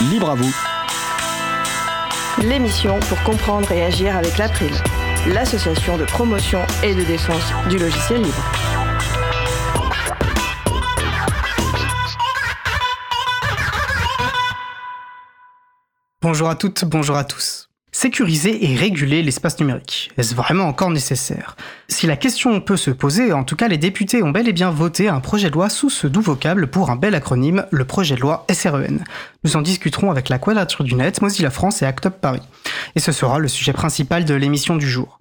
Libre à vous. L'émission pour comprendre et agir avec l'April, l'association de promotion et de défense du logiciel libre. Bonjour à toutes, bonjour à tous. Sécuriser et réguler l'espace numérique. Est-ce vraiment encore nécessaire? Si la question peut se poser, en tout cas les députés ont bel et bien voté un projet de loi sous ce doux vocable pour un bel acronyme, le projet de loi SREN. Nous en discuterons avec la Quadrature du Net, Mozilla France et Act Paris. Et ce sera le sujet principal de l'émission du jour.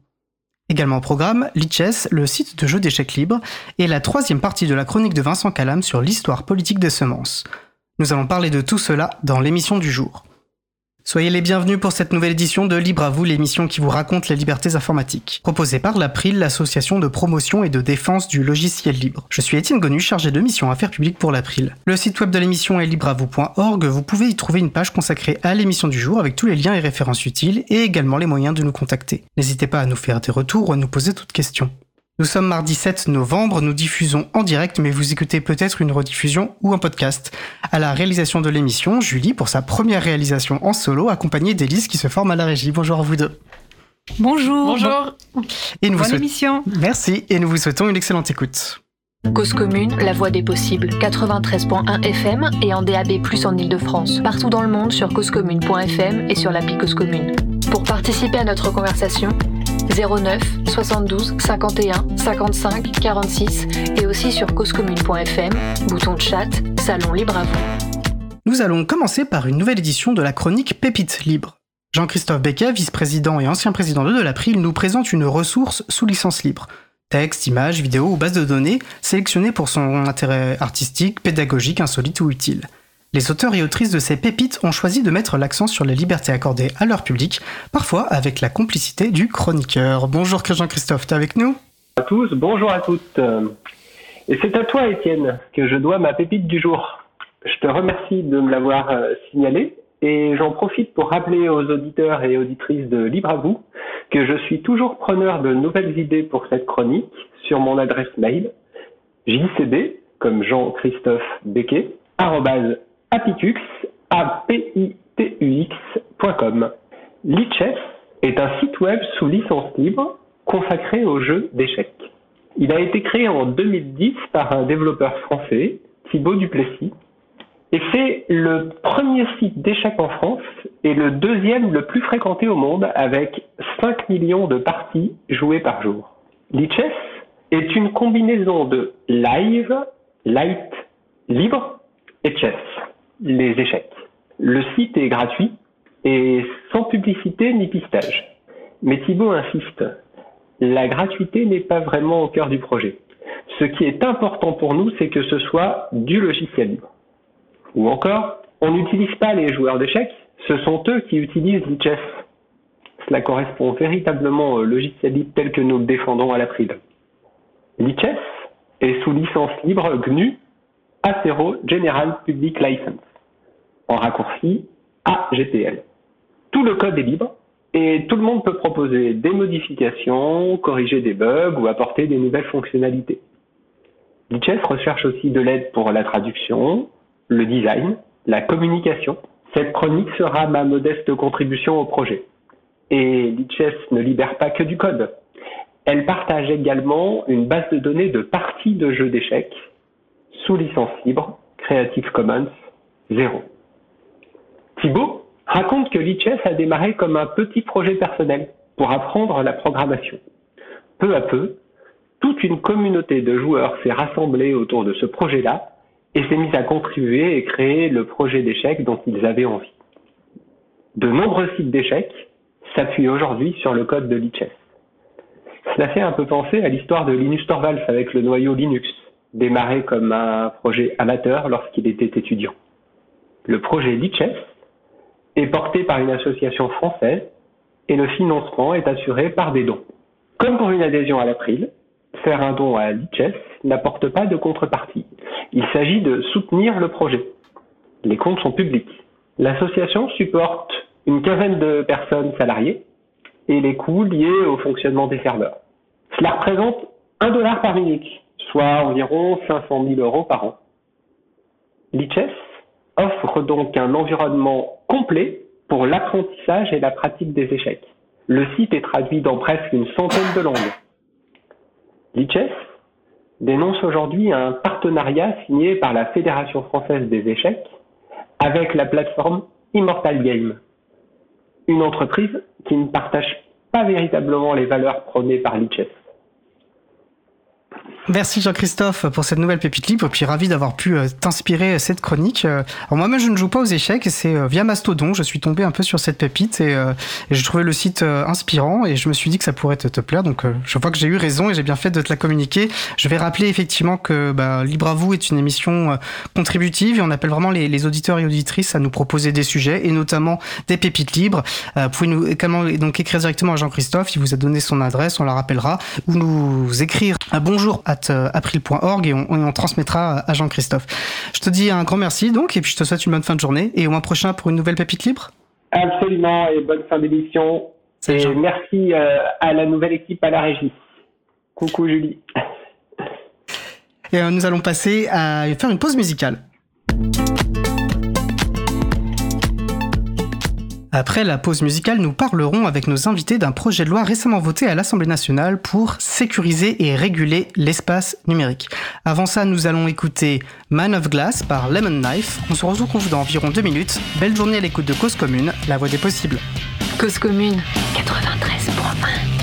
Également au programme, Lichess, le site de jeux d'échecs libre, et la troisième partie de la chronique de Vincent Calam sur l'histoire politique des semences. Nous allons parler de tout cela dans l'émission du jour. Soyez les bienvenus pour cette nouvelle édition de Libre à vous, l'émission qui vous raconte les libertés informatiques, proposée par l'April, l'association de promotion et de défense du logiciel libre. Je suis Étienne Gonu, chargé de mission affaires publiques pour l'April. Le site web de l'émission est libreavou.org, vous pouvez y trouver une page consacrée à l'émission du jour avec tous les liens et références utiles et également les moyens de nous contacter. N'hésitez pas à nous faire des retours ou à nous poser toutes questions. Nous sommes mardi 7 novembre, nous diffusons en direct, mais vous écoutez peut-être une rediffusion ou un podcast. À la réalisation de l'émission, Julie pour sa première réalisation en solo, accompagnée d'Élise qui se forme à la régie. Bonjour à vous deux. Bonjour. Bonjour. Et nous Bonne vous souhaitons- émission. Merci et nous vous souhaitons une excellente écoute. Cause commune, la voix des possibles, 93.1 FM et en DAB+, en Ile-de-France. Partout dans le monde sur causecommune.fm et sur l'appli Cause Commune. Pour participer à notre conversation, 09 72 51 55 46 et aussi sur causecommune.fm, bouton de chat, salon libre à vous. Nous allons commencer par une nouvelle édition de la chronique Pépite Libre. Jean-Christophe Becquet, vice-président et ancien président de l'April, nous présente une ressource sous licence libre. Texte, images, vidéos ou bases de données sélectionnées pour son intérêt artistique, pédagogique, insolite ou utile. Les auteurs et autrices de ces pépites ont choisi de mettre l'accent sur les libertés accordées à leur public, parfois avec la complicité du chroniqueur. Bonjour Jean-Christophe, t'es avec nous? À tous, bonjour à toutes. Et c'est à toi, Étienne, que je dois ma pépite du jour. Je te remercie de me l'avoir euh, signalé et j'en profite pour rappeler aux auditeurs et auditrices de Libre à vous que je suis toujours preneur de nouvelles idées pour cette chronique sur mon adresse mail jcb, comme Jean-Christophe Becquet, apitux, A-P-I-T-U-X.com. Lichess est un site web sous licence libre consacré aux jeux d'échecs. Il a été créé en 2010 par un développeur français, Thibaut Duplessis, et c'est le premier site d'échecs en France et le deuxième le plus fréquenté au monde avec 5 millions de parties jouées par jour. Lichess est une combinaison de live, light, libre et chess, les échecs. Le site est gratuit et sans publicité ni pistage. Mais Thibaut insiste, la gratuité n'est pas vraiment au cœur du projet. Ce qui est important pour nous, c'est que ce soit du logiciel libre. Ou encore, on n'utilise pas les joueurs d'échecs, ce sont eux qui utilisent Lichess. Cela correspond véritablement au logiciel libre tel que nous le défendons à l'April. Lichess est sous licence libre GNU A0 General Public License, en raccourci AGPL. Tout le code est libre et tout le monde peut proposer des modifications, corriger des bugs ou apporter des nouvelles fonctionnalités. Lichess recherche aussi de l'aide pour la traduction, le design, la communication. Cette chronique sera ma modeste contribution au projet. Et Lichess ne libère pas que du code. Elle partage également une base de données de parties de jeux d'échecs sous licence libre Creative Commons 0. Thibaut raconte que Lichess a démarré comme un petit projet personnel pour apprendre la programmation. Peu à peu, toute une communauté de joueurs s'est rassemblée autour de ce projet-là et s'est mise à contribuer et créer le projet d'échecs dont ils avaient envie. De nombreux sites d'échecs s'appuient aujourd'hui sur le code de Lichess. Cela fait un peu penser à l'histoire de Linus Torvalds avec le noyau Linux, démarré comme un projet amateur lorsqu'il était étudiant. Le projet Lichess est porté par une association française et le financement est assuré par des dons. Comme pour une adhésion à l'April, faire un don à Lichess n'apporte pas de contrepartie. Il s'agit de soutenir le projet. Les comptes sont publics. L'association supporte une quinzaine de personnes salariées et les coûts liés au fonctionnement des serveurs. Cela représente un dollar par minute, soit environ 500 000 euros par an. Lichess offre donc un environnement complet pour l'apprentissage et la pratique des échecs. Le site est traduit dans presque une centaine de langues. Lichess dénonce aujourd'hui un partenariat signé par la Fédération française des échecs avec la plateforme Immortal Game, une entreprise qui ne partage pas véritablement les valeurs prônées par Lichess. Merci Jean-Christophe pour cette nouvelle pépite libre, puis ravi d'avoir pu euh, t'inspirer euh, cette chronique. Euh, alors moi-même je ne joue pas aux échecs et c'est via Mastodon, je suis tombé un peu sur cette pépite et, et j'ai trouvé le site inspirant et je me suis dit que ça pourrait te, plaire, donc je vois que j'ai eu raison et j'ai bien fait de te la communiquer. Je vais rappeler effectivement que bah, Libre à vous est une émission contributive et on appelle vraiment les, auditeurs et auditrices à nous proposer des sujets et notamment des pépites libres. vous pouvez nous également donc écrire directement à Jean-Christophe, il vous a donné son adresse, on la rappellera, ou nous écrire à bonjour at euh, april.org et on, transmettra à Jean-Christophe. Je te dis un grand merci donc et puis je te souhaite une bonne fin de journée et au mois prochain pour une nouvelle pépite libre. Absolument et bonne fin d'émission. Et merci euh, à la nouvelle équipe à la régie. Coucou Julie. Et euh, nous allons passer à faire une pause musicale. Après la pause musicale, nous parlerons avec nos invités d'un projet de loi récemment voté à l'Assemblée nationale pour sécuriser et réguler l'espace numérique. Avant ça, nous allons écouter Man of Glass par Lemon Knife. On se retrouve dans environ deux minutes. Belle journée à l'écoute de Cause Commune, la voix des possibles. Cause Commune 93.1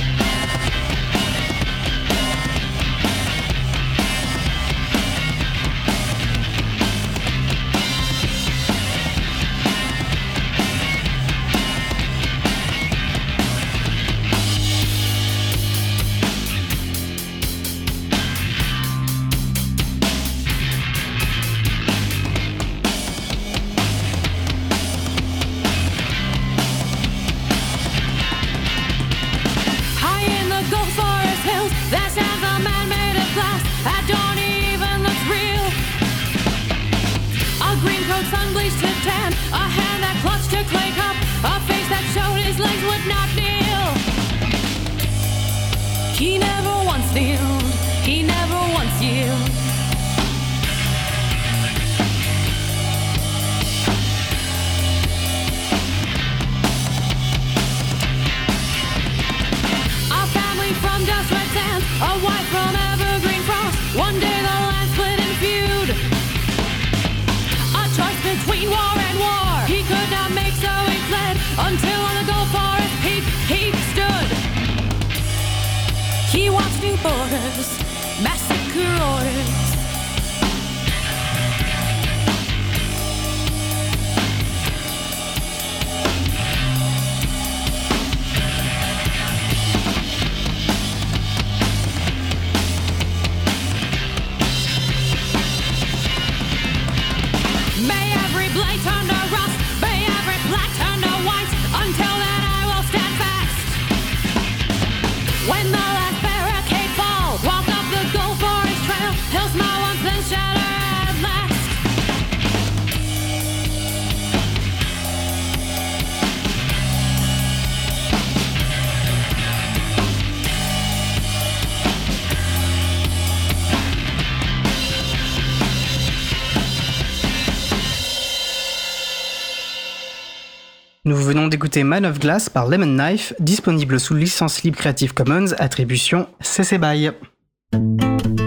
Nous venons d'écouter Man of Glass par Lemon Knife, disponible sous licence libre Creative Commons, attribution CC BY.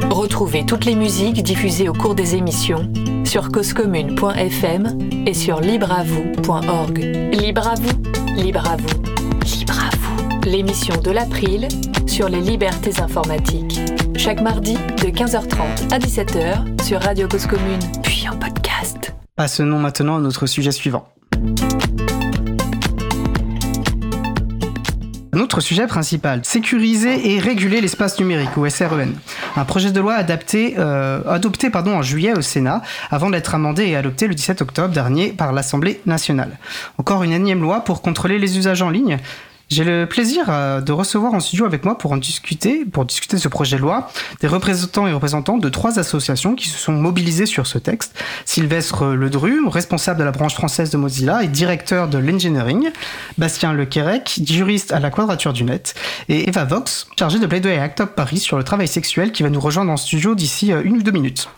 Retrouvez toutes les musiques diffusées au cours des émissions sur causecommune.fm et sur libreavoue.org. Libre à vous, libre à vous, libre à vous. L'émission de l'April sur les libertés informatiques. Chaque mardi de 15h30 à 17h sur Radio Cause Commune, puis en podcast. Passons maintenant à notre sujet suivant. Notre sujet principal, sécuriser et réguler l'espace numérique, ou SREN. Un projet de loi adapté, euh, adopté pardon, en juillet au Sénat, avant d'être amendé et adopté le 17 octobre dernier par l'Assemblée nationale. Encore une énième loi pour contrôler les usages en ligne, j'ai le plaisir euh, de recevoir en studio avec moi pour en discuter, pour discuter de ce projet de loi, des représentants et représentantes de trois associations qui se sont mobilisées sur ce texte. Sylvestre Ledru, responsable de la branche française de Mozilla et directeur de l'engineering. Bastien Lequerec, juriste à la Quadrature du Net. Et Eva Vox, chargée de plaidoyer Act Paris sur le travail sexuel qui va nous rejoindre en studio d'ici euh, une ou deux minutes.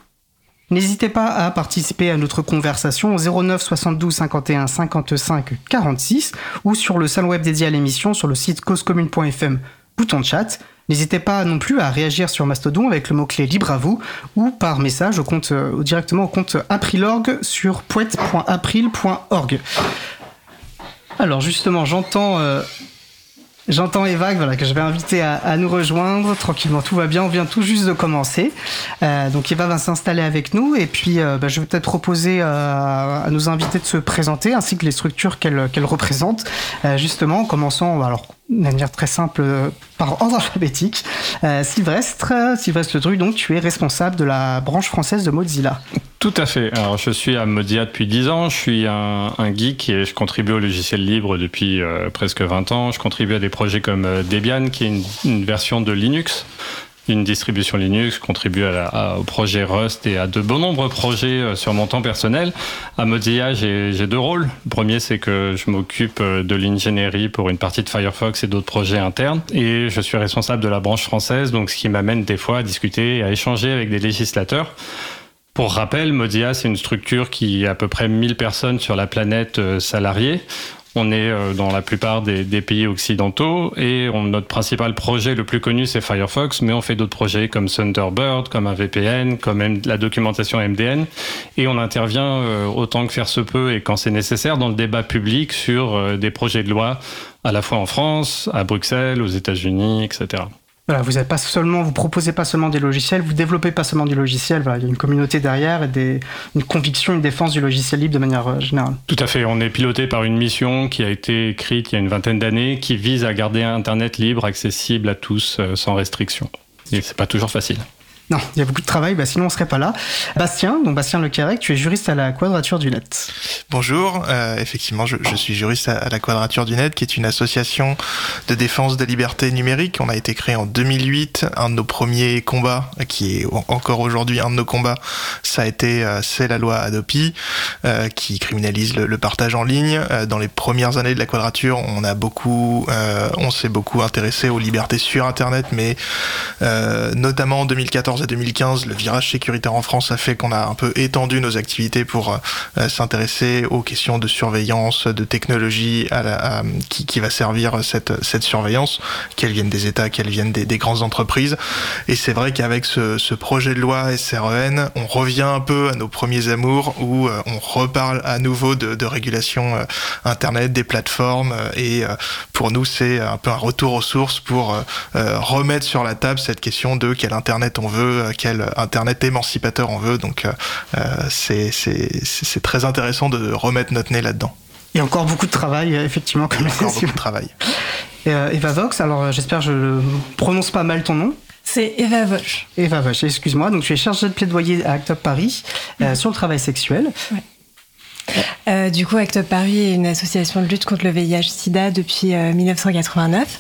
N'hésitez pas à participer à notre conversation au 09 72 51 55 46 ou sur le salon web dédié à l'émission sur le site causecommune.fm, bouton de chat. N'hésitez pas non plus à réagir sur Mastodon avec le mot-clé libre à vous ou par message au compte, euh, directement au compte Aprilorg sur poète.april.org. Alors justement, j'entends euh, J'entends Eva voilà, que je vais inviter à, nous rejoindre tranquillement. Tout va bien, on vient tout juste de commencer. Euh, donc Eva va s'installer avec nous et puis euh, bah, je vais peut-être proposer euh, à nos invités de se présenter ainsi que les structures qu'elle représentent. justement, en commençant alors, de manière très simple par ordre alphabétique. Sylvestre, Sylvestre Ledru, donc tu es responsable de la branche française de Mozilla. Tout à fait. Alors, je suis à Modia depuis 10 ans. Je suis un, geek et je contribue au logiciel libre depuis euh, presque 20 ans. Je contribue à des projets comme euh, Debian, qui est une, version de Linux, une distribution Linux. Contribue à au projet Rust et à de bon nombreux projets euh, sur mon temps personnel. À Mozilla, j'ai deux rôles. Le premier, c'est que je m'occupe de l'ingénierie pour une partie de Firefox et d'autres projets internes. Et je suis responsable de la branche française, donc ce qui m'amène des fois à discuter et à échanger avec des législateurs pour rappel, Modia, c'est une structure qui a à peu près 1000 personnes sur la planète euh, salariées. On est euh, dans la plupart des, pays occidentaux et notre principal projet le plus connu c'est Firefox, mais on fait d'autres projets comme Thunderbird, comme un VPN, comme la documentation MDN et on intervient euh, autant que faire se peut et quand c'est nécessaire dans le débat public sur des projets de loi à la fois en France, à Bruxelles, aux États-Unis, etc. Voilà, vous êtes pas seulement, vous proposez pas seulement des logiciels, vous développez pas seulement du logiciel. Il y a une communauté derrière et une conviction, une défense du logiciel libre de manière euh, générale. Tout à fait. On est piloté par une mission qui a été écrite il y a une vingtaine d'années, qui vise à garder Internet libre, accessible à tous, euh, sans restriction. Et c'est pas toujours facile. Non, il y a beaucoup de travail, bah sinon on serait pas là. Bastien, donc Bastien Lecarec, tu es juriste à la Quadrature du Net. Bonjour, euh, effectivement, je, suis juriste à, la Quadrature du Net, qui est une association de défense des libertés numériques. On a été créé en 2008. Un de nos premiers combats, qui est encore aujourd'hui un de nos combats, ça a été euh, c'est la loi Adopi, euh, qui criminalise le, le, partage en ligne. Dans les premières années de la Quadrature, on s'est beaucoup intéressé aux libertés sur Internet, mais notamment en 2014 à 2015, le virage sécuritaire en France a fait qu'on a un peu étendu nos activités pour euh, s'intéresser aux questions de surveillance, de technologie qui, va servir cette, cette surveillance, qu'elle vienne des États, qu'elle vienne des, des, grandes entreprises. Et c'est vrai qu'avec ce, projet de loi SREN, on revient un peu à nos premiers amours où euh, on reparle à nouveau de, régulation euh, Internet, des plateformes. et pour nous, c'est un peu un retour aux sources pour remettre sur la table cette question de quel Internet on veut euh, quel Internet émancipateur on veut. Donc euh, euh, c'est très intéressant de remettre notre nez là-dedans. Il y a encore beaucoup de travail, effectivement, comme encore beaucoup de travail. Eva Vox, alors j'espère que je prononce pas mal ton nom. C'est Eva Vosch. Eva Vosch, excuse-moi. Donc, tu es chargée de plaidoyer à Act Paris sur le travail sexuel. Euh, du coup, Act Up Paris est une association de lutte contre le VIH/SIDA depuis 1989.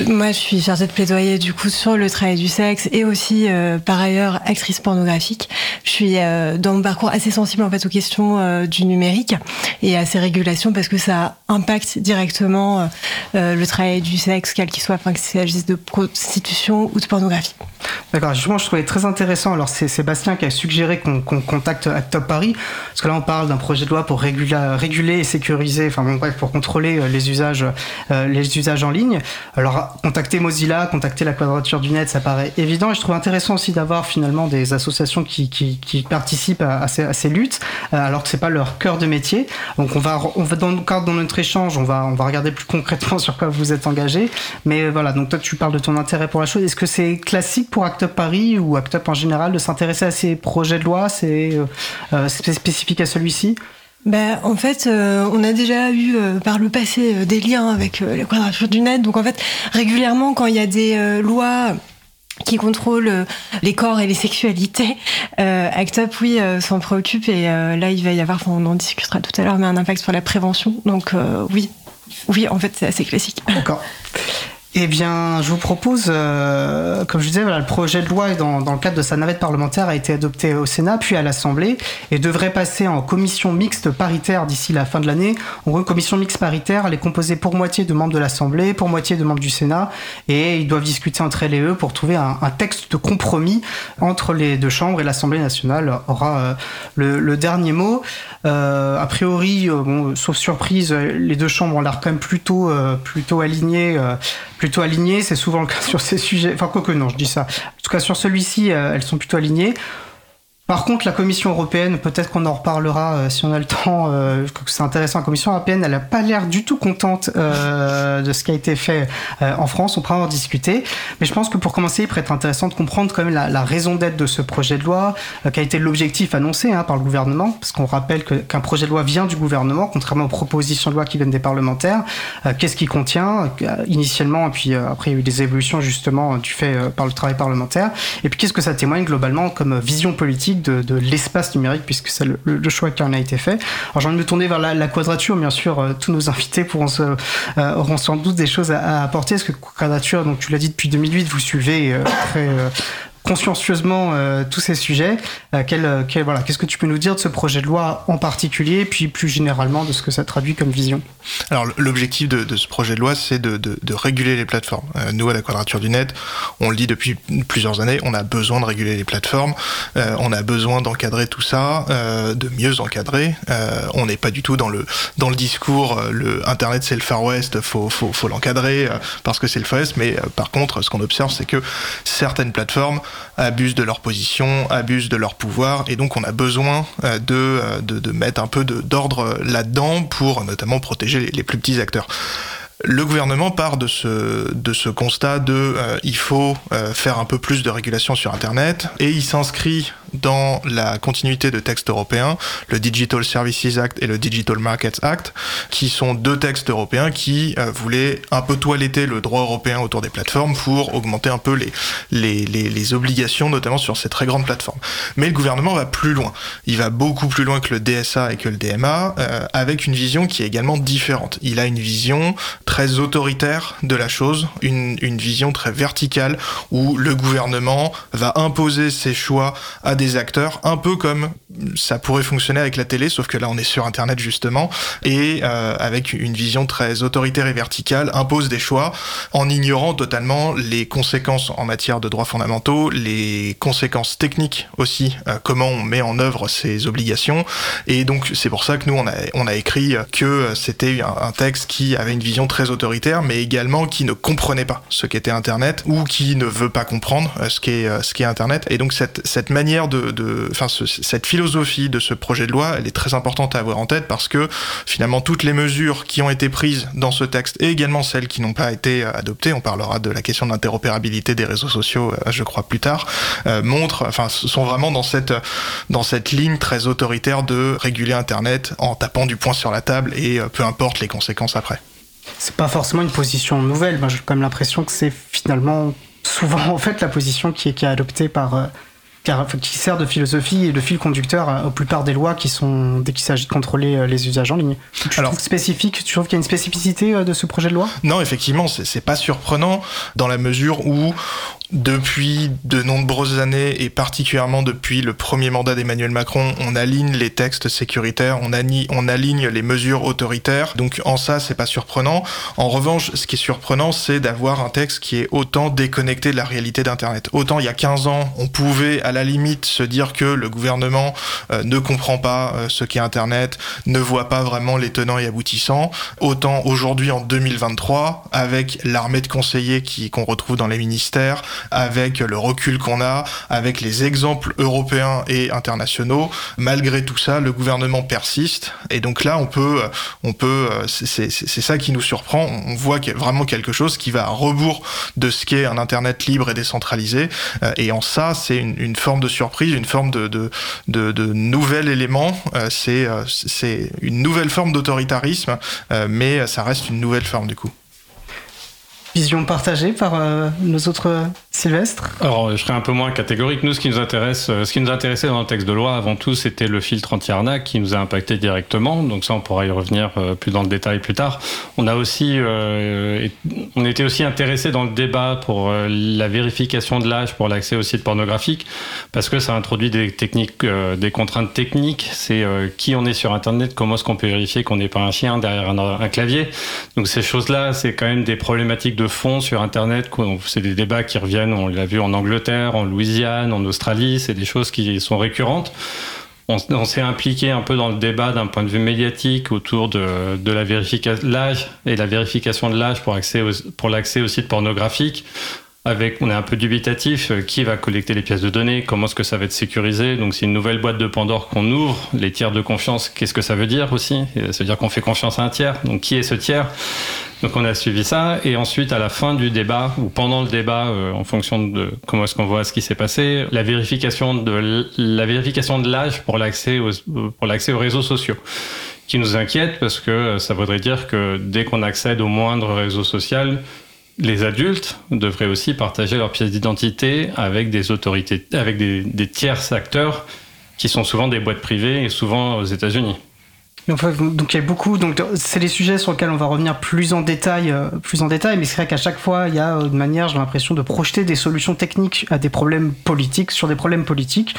Euh, Moi, je suis chargée de plaidoyer du coup sur le travail du sexe et aussi, euh, par ailleurs, actrice pornographique. Je suis dans mon parcours assez sensible en fait aux questions du numérique et à ces régulations parce que ça impacte directement le travail du sexe, quel qu'il soit, enfin, qu'il s'agisse de prostitution ou de pornographie. D'accord. Justement, je trouvais très intéressant. Alors, c'est Sébastien qui a suggéré qu'on contacte Act Up Paris parce que là, on parle d'un projet de loi pour réguler, et sécuriser, enfin bon, bref, pour contrôler euh, les usages, euh, les usages en ligne. Alors, contacter Mozilla, contacter la Quadrature du Net, ça paraît évident. Et je trouve intéressant aussi d'avoir finalement des associations qui, participent à, ces, luttes, euh, alors que c'est pas leur cœur de métier. Donc, on va, on va dans de notre échange, on va, on va regarder plus concrètement sur quoi vous êtes engagé. Mais voilà, donc toi, tu parles de ton intérêt pour la chose. Est-ce que c'est classique pour Act Up Paris ou Act Up en général de s'intéresser à ces projets de loi C'est spécifique à celui-ci? Ben, en fait, euh, on a déjà eu euh, par le passé euh, des liens avec la quadrature du net. Donc en fait, régulièrement, quand il y a des lois qui contrôlent les corps et les sexualités, ACT UP, oui, s'en préoccupe. Et là, il va y avoir, on en discutera tout à l'heure, mais un impact sur la prévention. Donc oui, oui, en fait, c'est assez classique. D'accord. Eh bien, je vous propose, euh, comme je disais, voilà, le projet de loi, dans, dans, le cadre de sa navette parlementaire, a été adopté au Sénat, puis à l'Assemblée, et devrait passer en commission mixte paritaire d'ici la fin de l'année. En gros, une commission mixte paritaire, elle est composée pour moitié de membres de l'Assemblée, pour moitié de membres du Sénat, et ils doivent discuter entre elles et eux pour trouver un, texte de compromis entre les deux chambres, et l'Assemblée nationale aura euh, le, dernier mot. Euh, a priori, euh, bon, sauf surprise, les deux chambres ont l'air quand même plutôt, euh, plutôt alignées plutôt alignées. C'est souvent le cas sur ces sujets. Enfin, quoi que non, je dis ça. En tout cas, sur celui-ci, elles sont plutôt alignées. Par contre, la Commission européenne, peut-être qu'on en reparlera euh, si on a le temps, euh, que c'est intéressant, la Commission européenne, elle n'a pas l'air du tout contente euh, de ce qui a été fait euh, en France, on pourra en discuter. Mais je pense que pour commencer, il pourrait être intéressant de comprendre quand même la, raison d'être de ce projet de loi, euh, qui a été l'objectif annoncé hein, par le gouvernement, parce qu'on rappelle qu'un projet de loi vient du gouvernement, contrairement aux propositions de loi qui viennent des parlementaires. Euh, Qu'est-ce qu'il contient initialement, et puis après il y a eu des évolutions justement du fait par le travail parlementaire. Et puis qu'est-ce que ça témoigne globalement comme vision politique de, l'espace numérique, puisque c'est le, choix qui en a été fait. Alors j'ai envie de me tourner vers la, quadrature, bien sûr, euh, tous nos invités pourront se, euh, auront sans doute des choses à, à apporter, parce que quadrature, donc tu l'as dit depuis 2008, vous suivez euh, très consciencieusement euh, tous ces sujets. Euh, voilà, qu'est-ce que tu peux nous dire de ce projet de loi en particulier, puis plus généralement de ce que ça traduit comme vision? Alors l'objectif de, ce projet de loi, c'est de, réguler les plateformes. Euh, nous, à la Quadrature du Net, on le dit depuis plusieurs années, on a besoin de réguler les plateformes, euh, on a besoin d'encadrer tout ça, euh, de mieux encadrer. on n'est pas du tout dans le dans le discours, le Internet c'est le Far West, faut faut, faut l'encadrer parce que c'est le Far West. Mais par contre, ce qu'on observe, c'est que certaines plateformes abusent de leur position, abusent de leur pouvoir, et donc on a besoin de, de, de mettre un peu d'ordre là-dedans pour notamment protéger les, plus petits acteurs. Le gouvernement part de ce, constat de euh, il faut euh, faire un peu plus de régulation sur Internet et il s'inscrit dans la continuité de textes européens, le Digital Services Act et le Digital Markets Act, qui sont deux textes européens qui euh, voulaient un peu toiletter le droit européen autour des plateformes pour augmenter un peu les, obligations, notamment sur ces très grandes plateformes. Mais le gouvernement va plus loin. Il va beaucoup plus loin que le DSA et que le DMA, euh, avec une vision qui est également différente. Il a une vision très autoritaire de la chose, une, une vision très verticale où le gouvernement va imposer ses choix à des acteurs, un peu comme ça pourrait fonctionner avec la télé, sauf que là on est sur Internet justement, et euh, avec une vision très autoritaire et verticale, impose des choix en ignorant totalement les conséquences en matière de droits fondamentaux, les conséquences techniques aussi, euh, comment on met en œuvre ces obligations, et donc c'est pour ça que nous on a, on a écrit que c'était un, texte qui avait une vision très autoritaire, mais également qui ne comprenait pas ce qu'était Internet, ou qui ne veut pas comprendre euh, ce qu'est ce Internet, et donc cette, cette manière cette philosophie de ce projet de loi, elle est très importante à avoir en tête parce que finalement toutes les mesures qui ont été prises dans ce texte et également celles qui n'ont pas été adoptées, on parlera de la question de l'interopérabilité des réseaux sociaux, je crois plus tard, euh, montrent, enfin, sont vraiment dans cette dans cette ligne très autoritaire de réguler Internet en tapant du poing sur la table et euh, peu importe les conséquences après. C'est pas forcément une position nouvelle. J'ai quand même l'impression que c'est finalement souvent en fait la position qui est, qui adoptée par euh, car, qui sert de philosophie et de fil conducteur à, aux plupart des lois qui sont dès qu'il s'agit de contrôler euh, les usages en ligne. Tu Alors spécifique, tu trouves qu'il y a une spécificité euh, de ce projet de loi? Non, effectivement, c'est pas surprenant dans la mesure où depuis de nombreuses années et particulièrement depuis le premier mandat d'Emmanuel Macron, on aligne les textes sécuritaires, on, aligne, les mesures autoritaires. Donc en ça, c'est pas surprenant. En revanche, ce qui est surprenant, c'est d'avoir un texte qui est autant déconnecté de la réalité d'Internet. Autant il y a 15 ans, on pouvait à la limite se dire que le gouvernement euh, ne comprend pas euh, ce qu'est Internet, ne voit pas vraiment les tenants et aboutissants. Autant aujourd'hui en 2023, avec l'armée de conseillers qu'on retrouve dans les ministères, avec le recul qu'on a, avec les exemples européens et internationaux. Malgré tout ça, le gouvernement persiste. Et donc là, on peut, on peut, c'est ça qui nous surprend. On voit vraiment quelque chose qui va à rebours de ce qu'est un Internet libre et décentralisé. Et en ça, c'est une, forme de surprise, une forme de, de, de, nouvel élément. C'est une nouvelle forme d'autoritarisme, mais ça reste une nouvelle forme du coup vision partagée par euh, nos autres Sylvestre Alors, je serais un peu moins catégorique. Nous, ce qui nous intéresse, euh, ce qui nous intéressait dans le texte de loi, avant tout, c'était le filtre anti-arnaque qui nous a impacté directement. Donc ça, on pourra y revenir euh, plus dans le détail plus tard. On a aussi, euh, on était aussi intéressé dans le débat pour la vérification de l'âge pour l'accès aux sites pornographiques, parce que ça introduit des techniques, des contraintes techniques. C'est qui on est sur Internet, comment est-ce qu'on peut vérifier qu'on n'est pas un chien derrière un, un clavier. Donc ces choses-là, c'est quand même des problématiques de fond sur Internet. C'est des débats qui reviennent on l'a vu en Angleterre, en Louisiane, en Australie, c'est des choses qui sont récurrentes. On, s'est impliqué un peu dans le débat d'un point de vue médiatique autour de, la vérification l'âge et la vérification de l'âge pour, pour l'accès aux sites pornographiques. Avec, on est un peu dubitatif, euh, qui va collecter les pièces de données, comment est-ce que ça va être sécurisé. Donc c'est une nouvelle boîte de Pandore qu'on ouvre. Les tiers de confiance, qu'est-ce que ça veut dire aussi? Ça veut dire qu'on fait confiance à un tiers. Donc qui est ce tiers? Donc on a suivi ça et ensuite à la fin du débat ou pendant le débat, euh, en fonction de comment est-ce qu'on voit ce qui s'est passé, la vérification de la vérification de l'âge pour l'accès aux, pour l'accès aux réseaux sociaux qui nous inquiète parce que ça voudrait dire que dès qu'on accède au moindre réseau social, les adultes devraient aussi partager leurs pièces d'identité avec des autorités, avec des, des tiers acteurs qui sont souvent des boîtes privées et souvent aux États-Unis donc il y a beaucoup, donc c'est les sujets sur lesquels on va revenir plus en détail, euh, plus en détail. Mais c'est vrai qu'à chaque fois, il y a une manière, j'ai l'impression, de projeter des solutions techniques à des problèmes politiques sur des problèmes politiques.